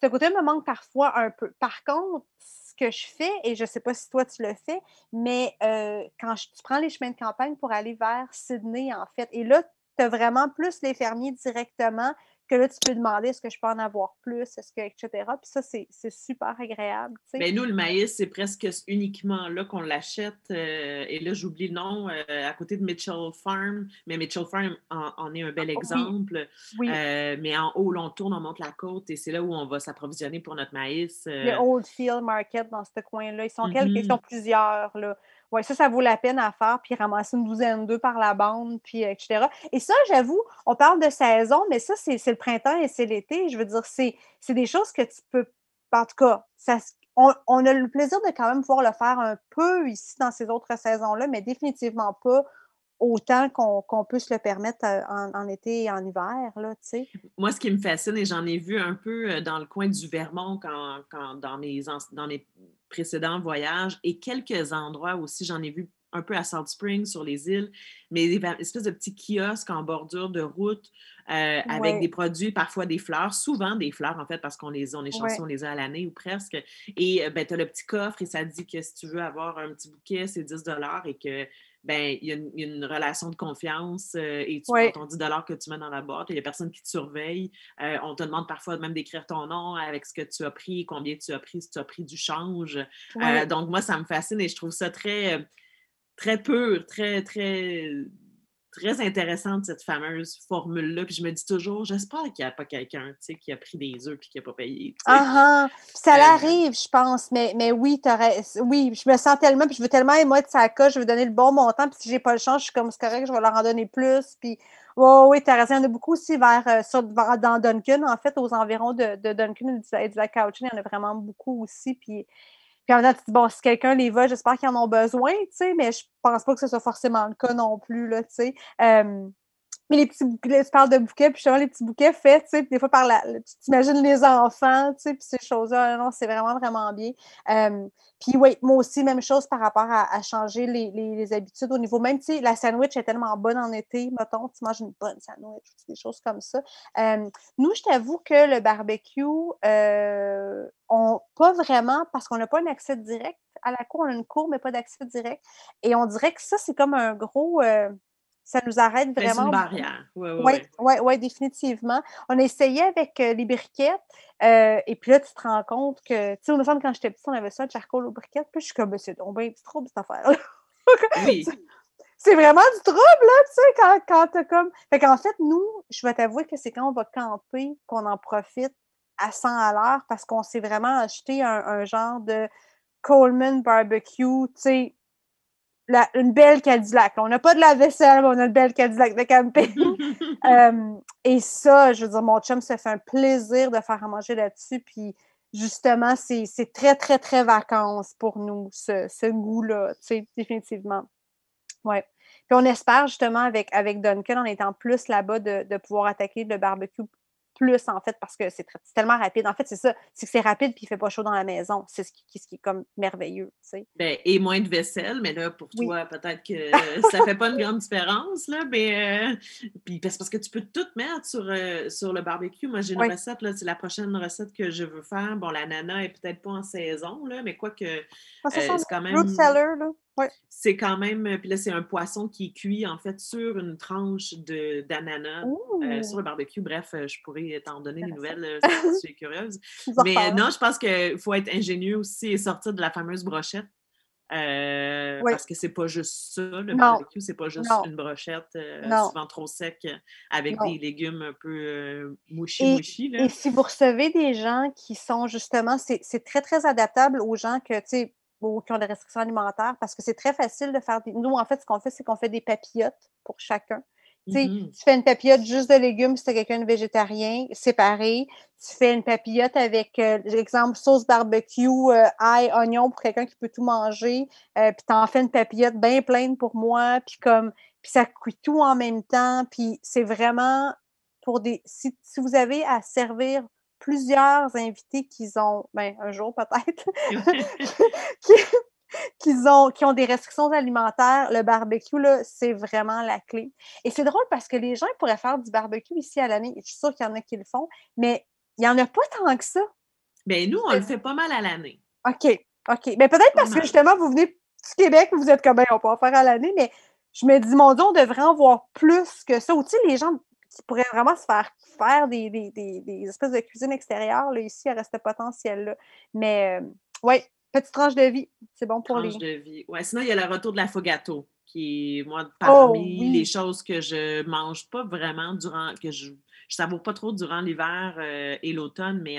[SPEAKER 2] ce côté me manque parfois un peu. Par contre, ce que je fais, et je ne sais pas si toi tu le fais, mais euh, quand je- tu prends les chemins de campagne pour aller vers Sydney, en fait, et là, tu as vraiment plus les fermiers directement que là, tu peux demander est-ce que je peux en avoir plus, est-ce que, etc. Puis ça, c'est super agréable. tu sais.
[SPEAKER 1] Ben, nous, le maïs, c'est presque uniquement là qu'on l'achète. euh, et là, j'oublie le nom, euh, à côté de Mitchell Farm. Mais Mitchell Farm en, en est un bel
[SPEAKER 2] Ah, oui.
[SPEAKER 1] exemple.
[SPEAKER 2] oui,
[SPEAKER 1] Euh, mais en haut, on tourne, on monte la côte et c'est là où on va s'approvisionner pour notre maïs.
[SPEAKER 2] le Old Field Market dans ce coin-là. Ils sont quelques, ils
[SPEAKER 1] Mhm.
[SPEAKER 2] sont plusieurs. Là. Ouais, ça, ça vaut la peine à faire, puis ramasser une douzaine d'œufs par la bande, puis etc. Et ça, j'avoue, on parle de saison, mais ça, c'est le printemps et c'est l'été. Je veux dire, c'est des choses que tu peux. En tout cas, ça, on, on a le plaisir de quand même pouvoir le faire un peu ici dans ces autres saisons-là, mais définitivement pas autant qu'on qu'on peut se le permettre euh, en, été et en hiver, là, tu sais.
[SPEAKER 1] Moi, ce qui me fascine, et j'en ai vu un peu euh, dans le coin du Vermont quand, quand- dans, mes, dans précédents voyages et quelques endroits aussi, j'en ai vu un peu à Salt Springs sur les îles, mais des espèces de petits kiosques en bordure de route euh, avec des produits, parfois des fleurs, souvent des fleurs en fait, parce qu'on les, on est chanceux,
[SPEAKER 2] Ouais.
[SPEAKER 1] on les a à l'année ou presque. Et euh, ben, tu as le petit coffre et ça dit que si tu veux avoir un petit bouquet, c'est 10 et que ben, il y, a une- il y a une relation de confiance euh, et tu
[SPEAKER 2] Ouais.
[SPEAKER 1] prends ton 10 que tu mets dans la boîte il n'y a personne qui te surveille. Euh, on te demande parfois même d'écrire ton nom avec ce que tu as pris, combien tu as pris, si tu as pris du change. Euh,
[SPEAKER 2] Ouais.
[SPEAKER 1] donc, moi, ça me fascine et je trouve ça très, très pur, très, très, très intéressante, cette fameuse formule-là. Puis je me dis toujours, j'espère qu'il n'y a pas quelqu'un tu qui a pris des œufs et qui n'a pas payé. tu.
[SPEAKER 2] Puis ça
[SPEAKER 1] Euh,
[SPEAKER 2] l'arrive, je pense, mais, mais oui, oui, je me sens tellement, puis je veux tellement émettre sa coche, je veux donner le bon montant, puis si j'ai pas le change, je suis comme, c'est correct, je vais leur en donner plus, puis oui, oui, t'as raison, il y en a beaucoup aussi vers, euh, sur, dans Duncan, en fait, aux environs de, de Duncan et du lac Cauchy, il y en a vraiment beaucoup aussi, puis, puis en même temps, tu dis, bon, si quelqu'un les va, j'espère qu'ils en ont besoin, tu sais, mais je pense pas que ce soit forcément le cas non plus, là, tu sais. Euh, Mais les petits bouquets, tu parles de bouquets, puis justement, les petits bouquets faits, tu sais, des fois, par la, tu t'imagines les enfants, tu sais, puis ces choses-là, non, c'est vraiment, vraiment bien. Euh, puis oui, moi aussi, même chose par rapport à, changer les, les, habitudes au niveau, même, tu sais, la sandwich est tellement bonne en été, mettons, tu manges une bonne sandwich, des choses comme ça. Euh, nous, je t'avoue que le barbecue, euh, on, pas vraiment, parce qu'on n'a pas un accès direct à la cour, on a une cour, mais pas d'accès direct. Et on dirait que ça, c'est comme un gros... Euh, ça nous arrête vraiment. C'est
[SPEAKER 1] une barrière. Oui,
[SPEAKER 2] oui, oui. Ouais, définitivement. On a essayé avec euh, les briquettes, euh, et puis là, tu te rends compte que, tu sais, au quand j'étais petite, on avait ça, de charcoal aux briquettes, puis je suis comme, c'est donc bien trop cette affaire-là.
[SPEAKER 1] oui.
[SPEAKER 2] C'est vraiment du trouble, là, tu sais, quand, quand t'as comme. Fait qu'en fait, nous, je vais t'avouer que c'est quand on va camper qu'on en profite à 100 à l'heure parce qu'on s'est vraiment acheté un, genre de Coleman barbecue, tu sais, une belle Cadillac. On n'a pas de la vaisselle, mais on a une belle Cadillac de camping. Euh, et ça, je veux dire, mon chum se fait un plaisir de faire à manger là-dessus. Puis justement, c'est très, très, très vacances pour nous, ce, goût-là, tu sais, définitivement. Ouais. Puis on espère justement avec, avec Duncan, en étant plus là-bas, de, de, pouvoir attaquer le barbecue plus, en fait, parce que c'est tellement rapide. En fait, c'est ça, c'est que c'est rapide puis il fait pas chaud dans la maison. C'est ce qui, ce qui est comme merveilleux, tu sais.
[SPEAKER 1] Ben, et moins de vaisselle, mais là, pour toi, peut-être que ça fait pas une grande différence, là, mais... Euh, puis parce que tu peux tout mettre sur, euh, sur le barbecue. Moi, j'ai une recette, là, c'est la prochaine recette que je veux faire. Bon, la nana est peut-être pas en saison, là, mais quoi que... Ah,
[SPEAKER 2] c'est euh, quand même... Seller, là.
[SPEAKER 1] C'est quand même, euh, puis là, c'est un poisson qui est cuit en fait sur une tranche d'ananas euh, sur le barbecue. Bref, euh, je pourrais t'en donner des nouvelles si tu es curieuse. Mais non, je pense qu'il faut être ingénieux aussi et sortir de la fameuse brochette. Parce que c'est pas juste ça, le barbecue, c'est pas juste une brochette souvent trop sec avec des légumes un peu mouchi-mouchi.
[SPEAKER 2] Et, et, si vous recevez des gens qui sont justement, c'est très, très adaptable aux gens que, tu sais, ou qui ont des restrictions alimentaires parce que c'est très facile de faire des. Nous, en fait, ce qu'on fait, c'est qu'on fait des papillotes pour chacun. Tu fais une papillote juste de légumes si tu quelqu'un de végétarien, séparé. Tu fais une papillote avec, euh, exemple, sauce barbecue, euh, ail, oignon pour quelqu'un qui peut tout manger. Euh, puis tu en fais une papillote bien pleine pour moi. Puis comme, puis ça cuit tout en même temps. Puis c'est vraiment pour des. Si, si vous avez à servir plusieurs invités qui ont, ben, un jour peut-être, qui, ont, qui ont des restrictions alimentaires, le barbecue, là, c'est vraiment la clé. Et c'est drôle parce que les gens pourraient faire du barbecue ici à l'année. Je suis sûre qu'il y en a qui le font, mais il n'y en a pas tant que ça.
[SPEAKER 1] Bien, nous, on le fait pas mal à l'année.
[SPEAKER 2] OK, OK. Mais peut-être parce que justement, vous venez du Québec, vous êtes comme, ben, on peut en faire à l'année, mais je me dis, mon Dieu, on devrait en voir plus que ça. Ou tu sais, les gens qui pourraient vraiment se faire faire des, des, des, espèces de cuisine extérieure, là, ici, à ce potentiel-là. Mais, euh, oui, petite tranche de vie, c'est bon pour
[SPEAKER 1] tranche de vie. Ouais, sinon, il y a le retour de la fogato, qui est, moi, parmi oh, les choses que je mange pas vraiment durant, que je je ne savoure pas trop durant l'hiver euh, et l'automne, mais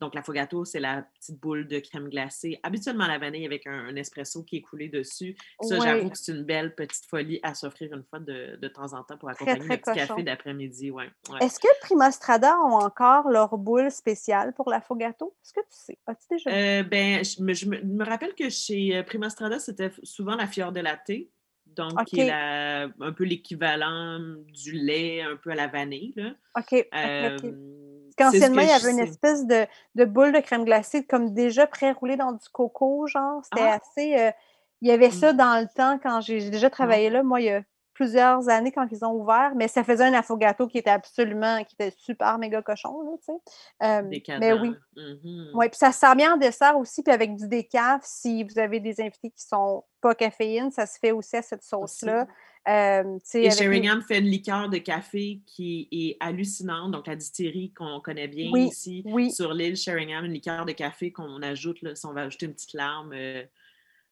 [SPEAKER 1] donc l'affogato, c'est la petite boule de crème glacée, habituellement la vanille avec un, espresso qui est coulé dessus. Ça, j'avoue que c'est une belle petite folie à s'offrir une fois de, temps en temps pour accompagner le petit café d'après-midi. Ouais,
[SPEAKER 2] Est-ce que Prima Strada ont encore leur boule spéciale pour l'affogato? Est-ce que tu sais? As-tu déjà
[SPEAKER 1] euh, ben, je, me, rappelle que chez euh, Prima Strada, c'était souvent la fior de latte donc qui est un peu l'équivalent du lait un peu à la vanille. Là.
[SPEAKER 2] OK. Euh, Qu'anciennement, il y avait une espèce de, de, boule de crème glacée comme déjà pré-roulée dans du coco, genre. C'était ah! assez. Euh, il y avait ça mmh. dans le temps quand j'ai déjà travaillé là. Moi, il y a plusieurs années quand ils ont ouvert, mais ça faisait un affogato qui était absolument, qui était super méga cochon, là, tu sais. mais oui. Oui, puis ça sert bien en dessert aussi, puis avec du décaf, si vous avez des invités qui sont pas caféine, ça se fait aussi à cette sauce-là.
[SPEAKER 1] et Sheringham fait une liqueur de café qui est hallucinante, donc la distillerie qu'on connaît bien ici sur l'île Sheringham, une liqueur de café qu'on ajoute, là, si on va ajouter une petite larme. Euh,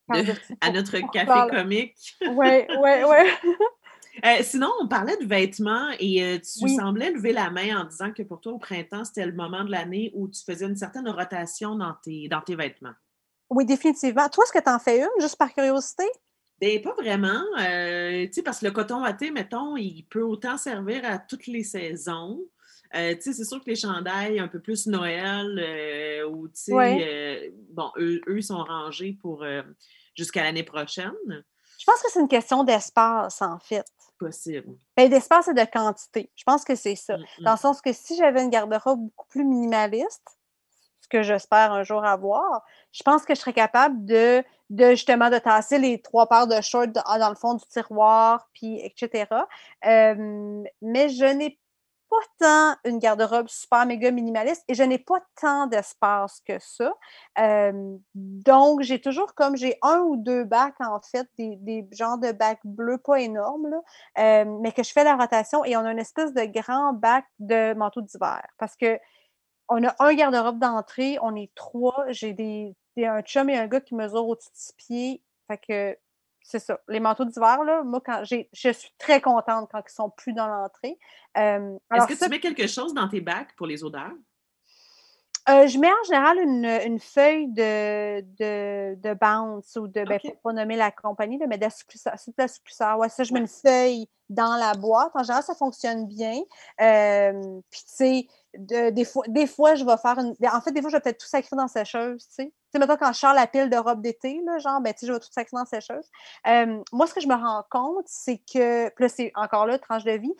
[SPEAKER 1] à notre café comique.
[SPEAKER 2] Oui, oui, oui.
[SPEAKER 1] Euh, sinon, on parlait de vêtements et euh, tu semblais lever la main en disant que pour toi, au printemps, c'était le moment de l'année où tu faisais une certaine rotation dans tes, dans tes vêtements.
[SPEAKER 2] Oui, définitivement. Toi, est-ce que tu en fais une, juste par curiosité?
[SPEAKER 1] Bien, pas vraiment. Euh, tu sais, parce que le coton watté, mettons, il peut autant servir à toutes les saisons. tu sais, c'est sûr que les chandails un peu plus Noël, ou tu sais, bon, eux, eux, sont rangés pour jusqu'à l'année prochaine.
[SPEAKER 2] Je pense que c'est une question d'espace, en fait.
[SPEAKER 1] Possible.
[SPEAKER 2] Ben, d'espace et de quantité. Je pense que c'est ça.
[SPEAKER 1] Mm, mm.
[SPEAKER 2] Dans le sens que si j'avais une garde-robe beaucoup plus minimaliste, ce que j'espère un jour avoir, je pense que je serais capable de, de justement de tasser les trois paires de shorts dans dans le fond du tiroir, puis etc. Euh, mais je n'ai pas tant une garde-robe super méga minimaliste et je n'ai pas tant d'espace que ça. Donc, j'ai toujours comme j'ai un ou deux bacs en fait, des, des genres de bacs bleus pas énormes, là, mais que je fais la rotation et on a une espèce de grand bac de manteau d'hiver parce que on a un garde-robe d'entrée, on est trois, j'ai des, un chum et un gars qui mesurent au-dessus de pieds. Fait que c'est ça. Les manteaux d'hiver, là, moi, quand j'ai, je suis très contente quand ils sont plus dans l'entrée. Euh,
[SPEAKER 1] Est-ce que
[SPEAKER 2] ça,
[SPEAKER 1] tu mets quelque chose dans tes bacs pour les odeurs?
[SPEAKER 2] euh, je mets en général une, une feuille de, de, de bounce ou de, ben, pour pas nommer la compagnie, mais d'assouplisseur. Ouais, ça, je mets une feuille dans la boîte. En général, ça fonctionne bien. Euh, Puis, tu sais, de- des, fois, des fois, je vais faire une. En fait, des fois, je vais peut-être tout sacrer dans la sécheuse, tu sais. Sais, mettons, quand je sors la pile de robe d'été, là, genre, ben, tu sais, je vais tout sacrer dans sécheuse. Euh, moi, ce que je me rends compte, c'est que. Puis là, c'est encore là, tranche de vie.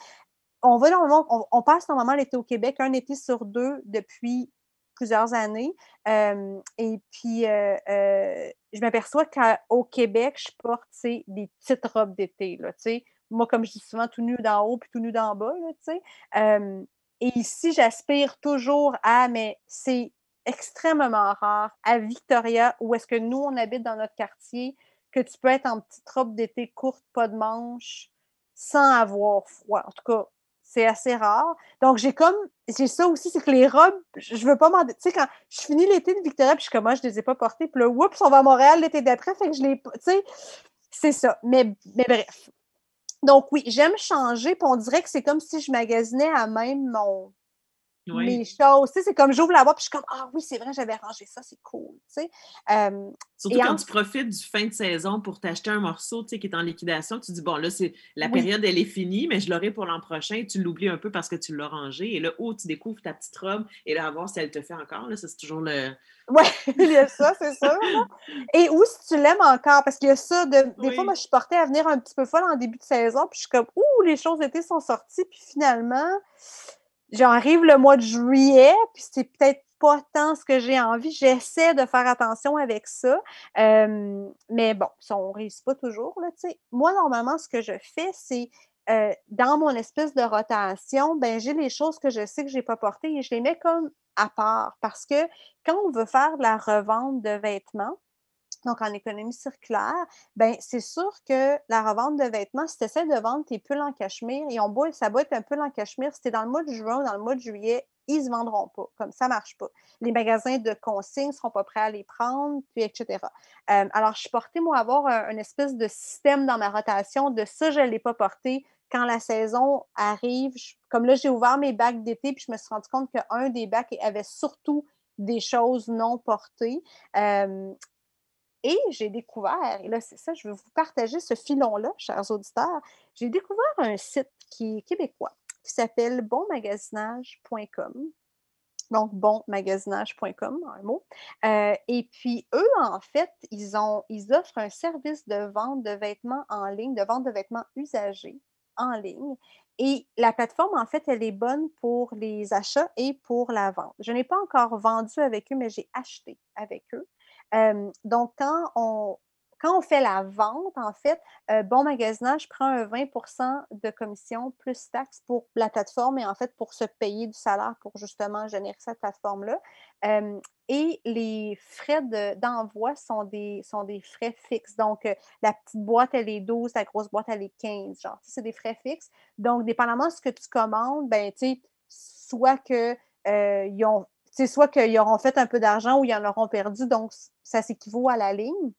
[SPEAKER 2] On va normalement, on, passe normalement l'été au Québec, un été sur deux depuis plusieurs années. Euh, et puis, euh, je m'aperçois qu'au Québec, je porte des petites robes d'été. Moi, comme je dis souvent, tout nu d'en haut puis tout nu d'en bas. Là, et ici, j'aspire toujours à, mais c'est extrêmement rare, à Victoria, où est-ce que nous, on habite dans notre quartier, que tu peux être en petite robe d'été courte, pas de manches, sans avoir froid. En tout cas, c'est assez rare. Donc, j'ai comme, j'ai ça aussi, c'est que les robes, je veux pas m'en. Tu sais, quand je finis l'été de Victoria, puis je suis comme, moi, je les ai pas portées, puis là, oups, on va à Montréal l'été d'après, fait que je les. Tu sais, c'est ça. Mais, mais bref. Donc, oui, j'aime changer, puis on dirait que c'est comme si je magasinais à même mon,
[SPEAKER 1] Oui.
[SPEAKER 2] mes choses. Tu sais, c'est comme j'ouvre la boîte, puis je suis comme, ah oui, c'est vrai, j'avais rangé ça, c'est cool. Tu sais. Euh,
[SPEAKER 1] Surtout quand
[SPEAKER 2] en-
[SPEAKER 1] tu profites du fin de saison pour t'acheter un morceau tu sais, qui est en liquidation, tu dis bon là, c'est la
[SPEAKER 2] Oui.
[SPEAKER 1] période, elle est finie, mais je l'aurai pour l'an prochain. et Tu l'oublies un peu parce que tu l'as rangé. Et là, oh, tu découvres ta petite robe et là, à voir si elle te fait encore. Là, c'est toujours le.
[SPEAKER 2] Ouais, il y a ça, c'est ça. Et où si tu l'aimes encore, parce qu'il y a ça, de, des
[SPEAKER 1] Oui.
[SPEAKER 2] fois, moi, je suis portée à venir un petit peu folle en début de saison, puis je suis comme, ouh, les choses d'été sont sorties, puis finalement, j'arrive le mois de juillet, puis c'est peut-être pas tant ce que j'ai envie. J'essaie de faire attention avec ça, mais bon, ça, on réussit pas toujours, là. Moi, normalement, ce que je fais, c'est euh, dans mon espèce de rotation, ben, j'ai les choses que je sais que je n'ai pas portées et je les mets comme à part parce que quand on veut faire de la revente de vêtements, donc en économie circulaire, ben c'est sûr que la revente de vêtements, si tu essaies de vendre tes pulls en cachemire, et on boit, ça doit être un pull en cachemire, si tu dans le mois de juin ou dans le mois de juillet, ils ne se vendront pas. Comme ça, ne marche pas. Les magasins de consignes ne seront pas prêts à les prendre, puis etc. Euh, alors, je suis portée, moi, à avoir un, espèce de système dans ma rotation de ça, je ne l'ai pas porté. Quand la saison arrive, comme là, j'ai ouvert mes bacs d'été, puis je me suis rendu compte qu'un des bacs avait surtout des choses non portées. Euh, et j'ai découvert, et là, c'est ça, je vais vous partager ce filon-là, chers auditeurs. J'ai découvert un site qui est québécois, qui s'appelle bonmagasinage.com. Donc, bonmagasinage.com, un mot. Euh, et puis, eux, en fait, ils, ont, ils offrent un service de vente de vêtements en ligne, de vente de vêtements usagés en ligne. Et la plateforme, en fait, elle est bonne pour les achats et pour la vente. Je n'ai pas encore vendu avec eux, mais j'ai acheté avec eux. Donc, quand on, quand on fait la vente, en fait, Bon Magasinage prend un 20% de commission plus taxes pour la plateforme et en fait pour se payer du salaire pour justement générer cette plateforme-là. Et les frais de- d'envoi sont, des, sont des frais fixes. Donc, la petite boîte, elle est 12, la grosse boîte, elle est 15. Genre, c'est des frais fixes. Donc, dépendamment de ce que tu commandes, ben, tu sais, soit que ils ont c'est soit qu'ils auront fait un peu d'argent ou ils en auront perdu, donc ça s'équivaut à la ligne.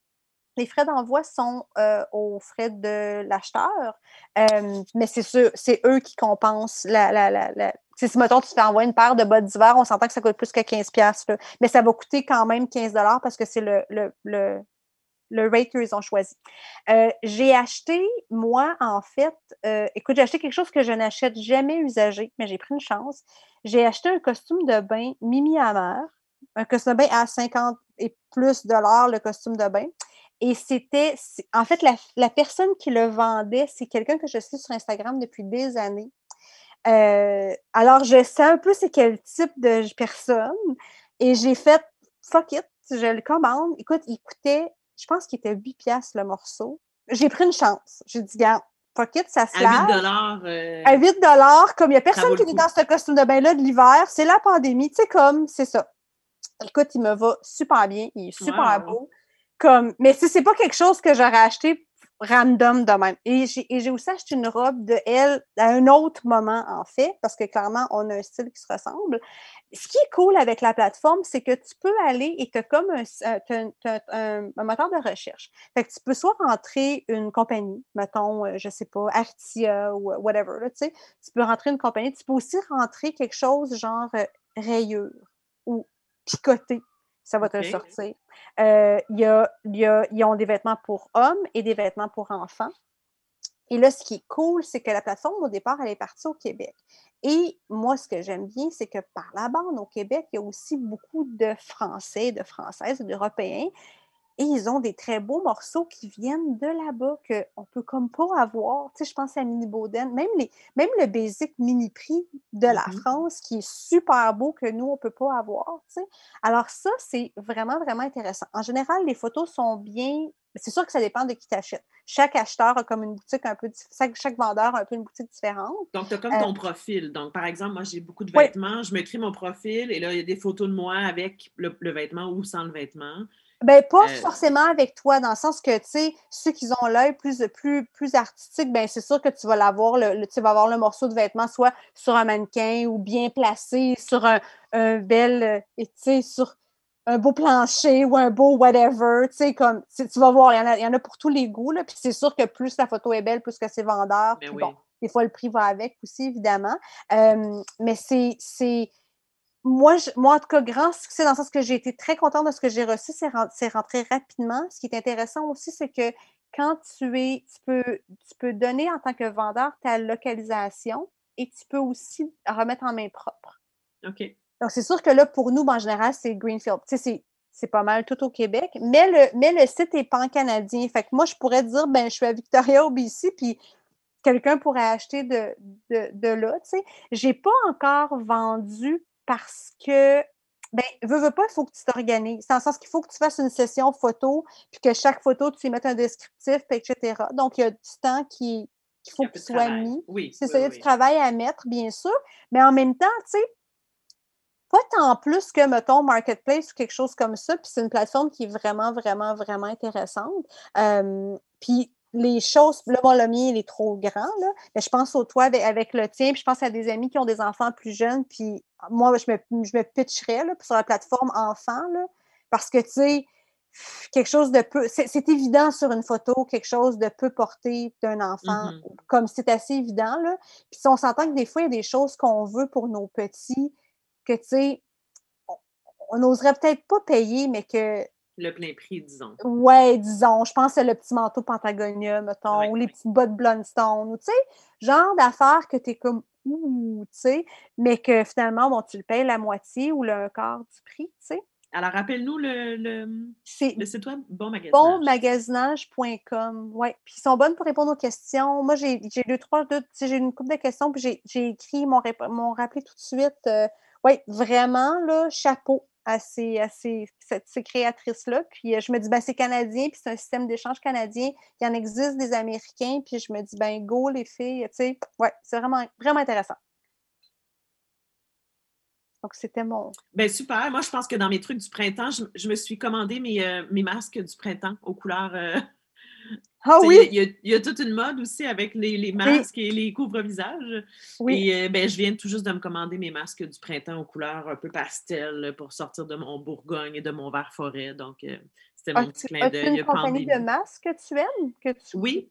[SPEAKER 2] Les frais d'envoi sont euh, aux frais de l'acheteur, euh, mais c'est sûr, c'est eux qui compensent la. la, la, si, mettons, tu fais envoyer une paire de bottes d'hiver, on s'entend que ça coûte plus que 15$, piastres, là. mais ça va coûter quand même 15$ parce que c'est le, le, le, le rate qu'ils ont choisi. Euh, j'ai acheté, moi, en fait, écoute, j'ai acheté quelque chose que je n'achète jamais usagé, mais j'ai pris une chance. J'ai acheté un costume de bain Mimi Hammer, un costume de bain à 50 et plus dollars le costume de bain. Et c'était, en fait, la, la personne qui le vendait, c'est quelqu'un que je suis sur Instagram depuis des années. Euh, alors, je sais un peu c'est quel type de personne. Et j'ai fait, fuck it, je le commande. Écoute, il coûtait, je pense qu'il était 8 piastres le morceau. J'ai pris une chance. J'ai dit, gars, fuck it, ça se
[SPEAKER 1] À
[SPEAKER 2] lave.
[SPEAKER 1] 8 dollars. euh,
[SPEAKER 2] À 8 comme il n'y a personne qui est dans ce costume de bain-là de l'hiver, c'est la pandémie, tu sais, comme, c'est ça. Écoute, il me va super bien, il est super
[SPEAKER 1] Wow.
[SPEAKER 2] beau. Comme, mais si c'est pas quelque chose que j'aurais acheté random de même. Et j'ai et j'ai aussi acheté une robe de elle à un autre moment, en fait, parce que clairement, on a un style qui se ressemble. Ce qui est cool avec la plateforme, c'est que tu peux aller et tu as comme un, s- un- t'as un- t'as un- un moteur de recherche. Fait que tu peux soit rentrer une compagnie, mettons, euh, je sais pas, Artia ou euh, whatever, là, tu sais. Tu peux rentrer une compagnie. Tu peux aussi rentrer quelque chose genre euh, rayure ou picoté. Ça va te le sortir. Euh, il y a, il y a- ils ont des vêtements pour hommes et des vêtements pour enfants. Et là, ce qui est cool, c'est que la plateforme, au départ, elle est partie au Québec. Et moi, ce que j'aime bien, c'est que par la bande au Québec, il y a aussi beaucoup de Français, de Françaises, d'Européens. Et ils ont des très beaux morceaux qui viennent de là-bas qu'on peut comme pas avoir. Tu sais, je pense à Mini Bauden, même, les, même le basic mini prix de la
[SPEAKER 1] Mhm.
[SPEAKER 2] France qui est super beau que nous, on peut pas avoir. tu sais. Alors ça, c'est vraiment, vraiment intéressant. En général, les photos sont bien... C'est sûr que ça dépend de qui t'achète. Chaque acheteur a comme une boutique un peu... dif- Chaque, vendeur a un peu une boutique différente.
[SPEAKER 1] Donc, tu as comme
[SPEAKER 2] Euh,
[SPEAKER 1] ton profil. Donc, par exemple, moi, j'ai beaucoup de
[SPEAKER 2] Oui.
[SPEAKER 1] vêtements. Je me crée mon profil et là, il y a des photos de moi avec le, le vêtement ou sans le vêtement.
[SPEAKER 2] Ben, pas
[SPEAKER 1] Euh,
[SPEAKER 2] forcément avec toi, dans le sens que, tu sais, ceux qui ont l'œil plus, plus, plus artistique, ben, c'est sûr que tu vas l'avoir, le, le- tu vas avoir le morceau de vêtement soit sur un mannequin ou bien placé sur un, un bel, euh, et, tu sais, sur un beau plancher ou un beau whatever, tu sais, comme, tu vas voir, il y, en a, y en a pour tous les goûts, là, puis c'est sûr que plus la photo est belle, plus que c'est vendeur,
[SPEAKER 1] Ben
[SPEAKER 2] puis
[SPEAKER 1] oui.
[SPEAKER 2] bon, des fois, le prix va avec aussi, évidemment. Euh, mais c'est, c'est, moi, je- moi, en tout cas, grand succès dans le sens que j'ai été très contente de ce que j'ai reçu, c'est ren- c'est rentré rapidement. Ce qui est intéressant aussi, c'est que quand tu es, tu peux, tu peux donner en tant que vendeur ta localisation et tu peux aussi remettre en main propre.
[SPEAKER 1] OK.
[SPEAKER 2] Donc, c'est sûr que là, pour nous, ben, en général, c'est Greenfield. Tu sais, c'est- c'est pas mal tout au Québec, mais le, mais le site est pan-canadien. Fait que moi, je pourrais dire, ben, je suis à Victoria, au BC, puis quelqu'un pourrait acheter de, de, de là, tu sais. J'ai pas encore vendu parce que, ben, veux, veux pas, il faut que tu t'organises. Dans le sens qu'il faut que tu fasses une session photo, puis que chaque photo, tu y mettes un descriptif, puis etc. Donc, il y a du temps qui qu'il faut
[SPEAKER 1] de
[SPEAKER 2] soit
[SPEAKER 1] travail.
[SPEAKER 2] mis.
[SPEAKER 1] Oui.
[SPEAKER 2] C'est
[SPEAKER 1] oui,
[SPEAKER 2] ça, il y a du travail à mettre, bien sûr, mais en même temps, tu sais, pas tant plus que, mettons, Marketplace ou quelque chose comme ça, puis c'est une plateforme qui est vraiment, vraiment, vraiment intéressante. Euh, puis les choses, là, bon, le mien, il est trop grand, là, mais je pense au toi avec, avec le tien, puis je pense à des amis qui ont des enfants plus jeunes, puis moi, je me, je me pitcherais là, sur la plateforme enfant, là, parce que, tu sais, quelque chose de peu, c'est évident sur une photo, quelque chose de peu porté d'un enfant,
[SPEAKER 1] Mhm.
[SPEAKER 2] comme c'est assez évident, là. Puis si on s'entend que des fois, il y a des choses qu'on veut pour nos petits, que, tu sais, on n'oserait peut-être pas payer, mais que,
[SPEAKER 1] Le plein prix, disons.
[SPEAKER 2] ouais, disons, je pense à le petit manteau Patagonia, mettons,
[SPEAKER 1] Ouais,
[SPEAKER 2] ou les
[SPEAKER 1] ouais.
[SPEAKER 2] petites bottes Blundstone, ou tu sais, genre d'affaires que tu es comme, ouh, tu sais, mais que finalement, bon, tu le payes la moitié ou le quart du prix, tu sais.
[SPEAKER 1] Alors, rappelle-nous le, le,
[SPEAKER 2] C'est
[SPEAKER 1] le site web Bon Magasinage.
[SPEAKER 2] bonmagasinage.com. Oui. Puis ils sont bonnes pour répondre aux questions. Moi, j'ai deux, trois, deux, tu sais, j'ai une couple de questions, puis j'ai- écrit mon, rép- mon rappelé tout de suite. oui, vraiment, là, chapeau à ces, créatrices-là. Puis euh, je me dis, ben, c'est canadien, puis c'est un système d'échange canadien. Il en existe des Américains, puis je me dis, ben, go, les filles, tu sais. Ouais, c'est vraiment, vraiment intéressant. Donc, c'était mon.
[SPEAKER 1] Ben super. Moi, je pense que dans mes trucs du printemps, je, je me suis commandé mes, euh, mes masques du printemps aux couleurs. euh,
[SPEAKER 2] Ah oui!
[SPEAKER 1] Il y, a- il y a toute une mode aussi avec les, les masques et les couvre-visages.
[SPEAKER 2] Oui.
[SPEAKER 1] Et euh, ben, je viens tout juste de me commander mes masques du printemps aux couleurs un peu pastel pour sortir de mon Bourgogne et de mon vert forêt. Donc, euh, c'était mon petit clin d'œil.
[SPEAKER 2] une compagnie de masques que tu aimes? Que tu...
[SPEAKER 1] Oui,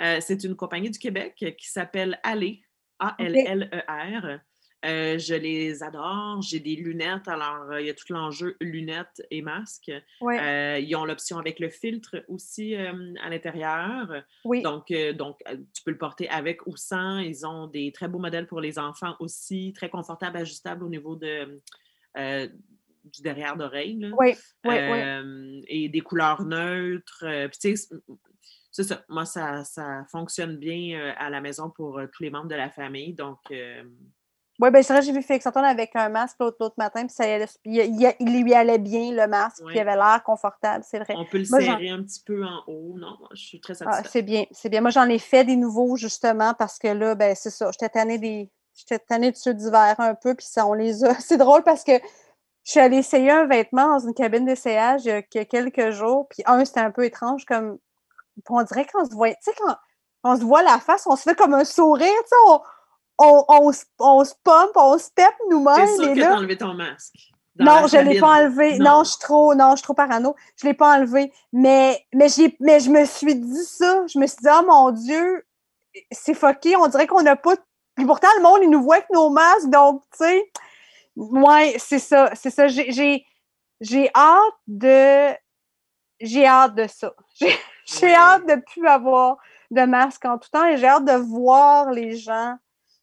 [SPEAKER 1] euh, c'est une compagnie du Québec qui s'appelle Aller, A-L-L-E-R. Euh, je les adore. J'ai des lunettes. Alors, euh, il y a tout l'enjeu lunettes et masques.
[SPEAKER 2] Ouais,
[SPEAKER 1] Euh, ils ont l'option avec le filtre aussi à l'intérieur.
[SPEAKER 2] oui.
[SPEAKER 1] Donc, donc tu peux le porter avec ou sans. Ils ont des très beaux modèles pour les enfants aussi, très confortables, ajustables au niveau de, du derrière d'oreille.
[SPEAKER 2] Oui, oui, oui.
[SPEAKER 1] Et des couleurs neutres. euh, Puis, tu sais, c'est- ça. Moi, ça, ça fonctionne bien euh, à la maison pour tous les membres de la famille. Donc, euh,
[SPEAKER 2] Oui, ben c'est vrai, j'ai vu Félix Antoine avec un masque l'autre matin, puis ça allait- il, il- lui allait bien, le masque, puis il avait l'air confortable, c'est vrai.
[SPEAKER 1] on peut le
[SPEAKER 2] Moi, j'en-
[SPEAKER 1] serrer un petit peu en haut. Non, moi, je suis très
[SPEAKER 2] Ah,
[SPEAKER 1] satisfaite.
[SPEAKER 2] c'est bien, c'est bien. Moi, j'en ai fait des nouveaux, justement, parce que là, ben c'est ça, j'étais tannée des... J'étais tannée de ceux d'hiver un peu, puis ça, on les a... C'est drôle parce que je suis allée essayer un vêtement dans une cabine d'essayage il y a que- quelques jours, puis un, c'était un peu étrange, comme... On dirait qu'on se voit... Tu sais, quand on se voit la face, on se fait comme un sourire, tu sais, on, on, on, se- on se pompe, on se pèpe
[SPEAKER 1] T'es
[SPEAKER 2] nous-mêmes,
[SPEAKER 1] sûr
[SPEAKER 2] et
[SPEAKER 1] que
[SPEAKER 2] là...
[SPEAKER 1] t'as enlevé ton masque?
[SPEAKER 2] Non, je ne l'ai pas enlevé. Non.
[SPEAKER 1] Non.
[SPEAKER 2] je suis trop, non, je suis trop parano. Je ne l'ai pas enlevé. Mais, mais, mais je me suis dit ça. Je me suis dit, oh mon Dieu, c'est fucké. On dirait qu'on n'a pas. Puis pourtant, le monde, il nous voit avec nos masques. Donc, tu sais, ouais, c'est ça. C'est ça. J'ai- hâte de. J'ai hâte de ça. J'ai j'ai
[SPEAKER 1] Ouais.
[SPEAKER 2] hâte de plus avoir de masque en tout temps et j'ai hâte de voir les gens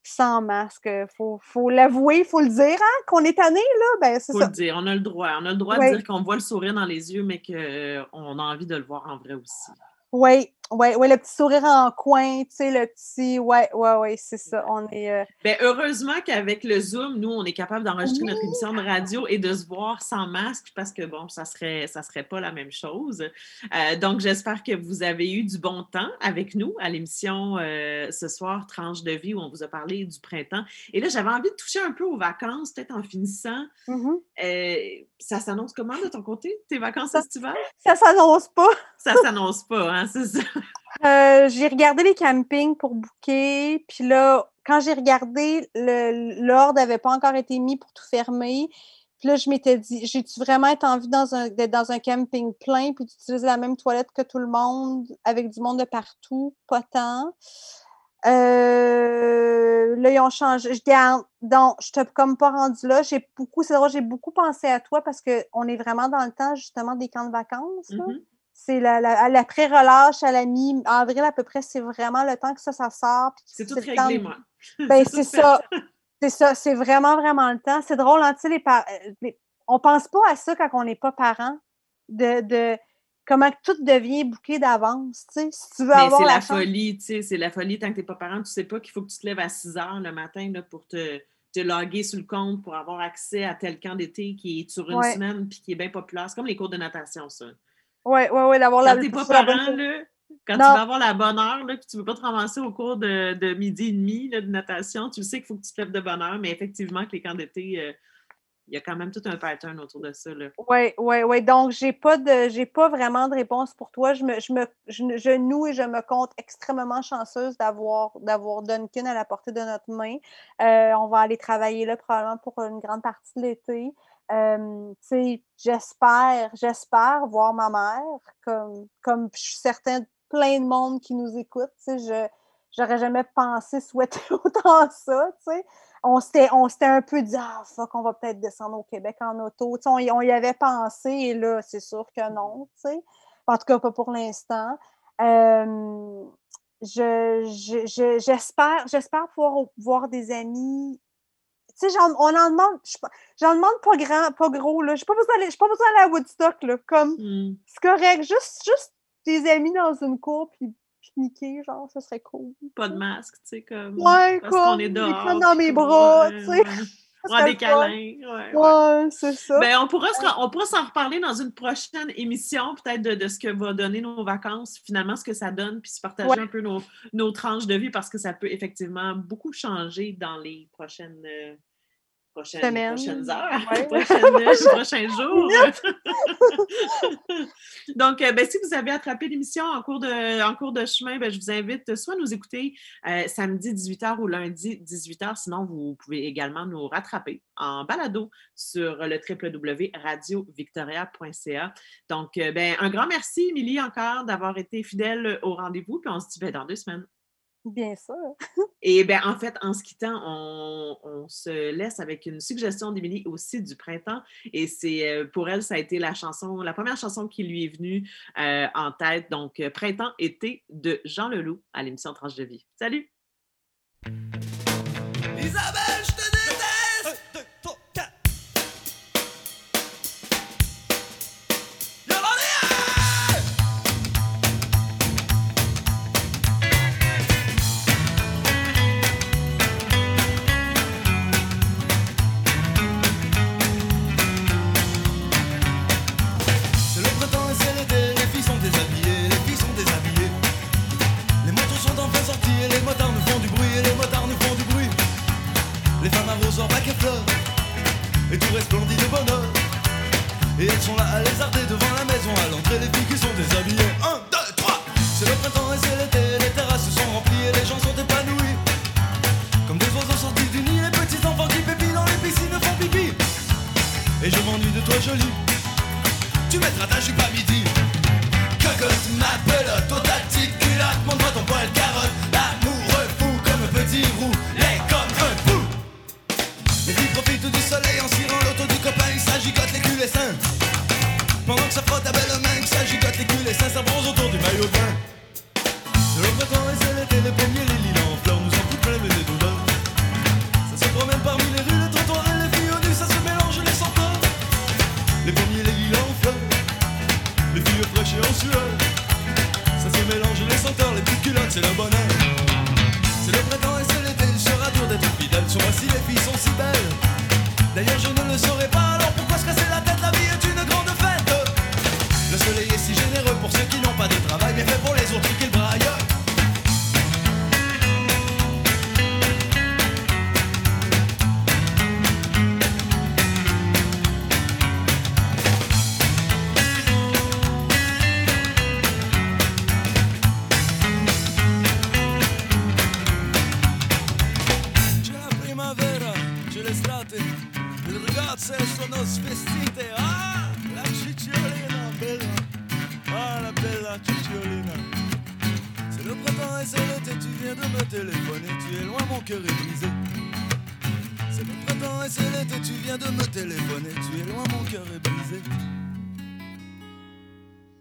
[SPEAKER 2] sans masque. Faut, faut l'avouer, il faut le dire, hein, qu'on est tanné, là. Ben, c'est
[SPEAKER 1] Faut
[SPEAKER 2] ça.
[SPEAKER 1] le dire, on a le droit. On a le droit de dire qu'on voit le sourire dans les yeux, mais qu'on a envie de le voir en vrai aussi.
[SPEAKER 2] Oui, oui, oui, le petit sourire en coin, tu sais, le petit. Ouais, ouais, ouais, c'est ça. On est. euh,
[SPEAKER 1] Ben, heureusement qu'avec le Zoom, nous, on est capable d'enregistrer notre émission de radio et de se voir sans masque parce que, bon, ça serait, ça serait pas la même chose. Euh, donc, j'espère que vous avez eu du bon temps avec nous à l'émission euh, ce soir, Tranche de vie, où on vous a parlé du printemps. Et là, j'avais envie de toucher un peu aux vacances, peut-être en finissant.
[SPEAKER 2] mhm.
[SPEAKER 1] Euh, ça s'annonce comment de ton côté, tes vacances estivales?
[SPEAKER 2] Ça s'annonce pas.
[SPEAKER 1] Ça s'annonce pas, hein, c'est ça?
[SPEAKER 2] Euh, j'ai regardé les campings pour booker, puis là, quand j'ai regardé, l'ordre n'avait pas encore été mis pour tout fermer. Puis là, je m'étais dit, j'ai-tu vraiment été envie d'être dans un camping plein, puis d'utiliser la même toilette que tout le monde, avec du monde de partout? Pas tant. Euh, là, ils ont changé. Je garde. Donc, je t'ai comme pas rendu là. J'ai beaucoup, c'est drôle, j'ai beaucoup pensé à toi parce qu'on est vraiment dans le temps, justement, des camps de vacances.
[SPEAKER 1] Mhm.
[SPEAKER 2] C'est la, la, à la pré-relâche à la mi-avril à peu près, c'est vraiment le temps que ça, ça sort.
[SPEAKER 1] C'est tout
[SPEAKER 2] le temps
[SPEAKER 1] réglé, moi.
[SPEAKER 2] Ben, c'est ça. C'est ça. C'est vraiment, vraiment le temps. C'est drôle, hein, tu sais, les par- euh, les- on pense pas à ça quand on n'est pas parent, de, de comment tout devient bouqué d'avance, tu sais. Si tu veux
[SPEAKER 1] Mais
[SPEAKER 2] avoir
[SPEAKER 1] c'est la folie, tu sais, c'est la folie tant que t'es pas parent, tu sais pas qu'il faut que tu te lèves à 6 heures le matin là, pour te, te loguer sur le compte pour avoir accès à tel camp d'été qui est sur une
[SPEAKER 2] Ouais.
[SPEAKER 1] semaine puis qui est bien populaire. C'est comme les cours de natation, ça.
[SPEAKER 2] Ouais, ouais, ouais, d'avoir la
[SPEAKER 1] Quand t'es pas parent, là, quand
[SPEAKER 2] Non.
[SPEAKER 1] tu vas avoir la bonne heure, là, puis tu veux pas te ramasser au cours de, de midi et demi là, de natation, tu sais qu'il faut que tu te lèves de bonne heure, mais effectivement que les camps d'été, euh, il y a quand même tout un pattern autour de ça. Là.
[SPEAKER 2] Oui, oui, oui. Donc, j'ai pas de j'ai pas vraiment de réponse pour toi. Je me, je me je, je noue et je me compte extrêmement chanceuse d'avoir d'avoir Duncan à la portée de notre main. Euh, on va aller travailler là probablement pour une grande partie de l'été. Euh, j'espère, j'espère voir ma mère comme, comme je suis certaine plein de monde qui nous écoute. Je j'aurais jamais pensé souhaiter autant ça, on s'était, on s'était un peu dit, ah, fuck, on va peut-être descendre au Québec en auto. On, y- on y avait pensé et là, c'est sûr que non, tu sais. En tout cas, pas pour l'instant. Je, je- je- j'espère, j'espère pouvoir voir des amis. Tu sais, on en demande, j'en demande pas grand, pas gros, là. J'ai pas besoin d'aller, pas besoin d'aller à Woodstock, là. Comme,
[SPEAKER 1] Hmm.
[SPEAKER 2] c'est correct. Juste, juste des amis dans une cour puis pique-niquer, genre, ça serait cool.
[SPEAKER 1] Pas de masque, tu sais, comme.
[SPEAKER 2] Ouais,
[SPEAKER 1] parce qu'on est dehors.
[SPEAKER 2] dans mes bras, tu sais.
[SPEAKER 1] Ouais. Des câlins.
[SPEAKER 2] C'est ça.
[SPEAKER 1] Ben, on pourra, s'en reparler dans une prochaine émission, peut-être de, de ce que va donner nos vacances, finalement, ce que ça donne, puis se partager un peu nos, nos tranches de vie parce que ça peut effectivement beaucoup changer dans les prochaines, euh, prochaines, heures,
[SPEAKER 2] Ouais.
[SPEAKER 1] prochaines, prochains jours. Donc, euh, ben, si vous avez attrapé l'émission en, cours de- en cours de chemin, ben, je vous invite soit à nous écouter euh, samedi 18h ou lundi 18h. Sinon, vous pouvez également nous rattraper en balado sur le www.radiovictoria.ca. Donc, euh, ben, un grand merci, Émilie, encore d'avoir été fidèle au rendez-vous. Puis on se dit ben, dans deux semaines.
[SPEAKER 2] Bien sûr.
[SPEAKER 1] Et bien, en fait, en se quittant, on, on se laisse avec une suggestion d'Émilie aussi du printemps. Et c'est euh, pour elle, ça a été la chanson, la première chanson qui lui est venue euh, en tête. Donc, euh, Printemps-été de Jean Leloup à l'émission Tranche de vie. Salut!
[SPEAKER 5] Isabelle,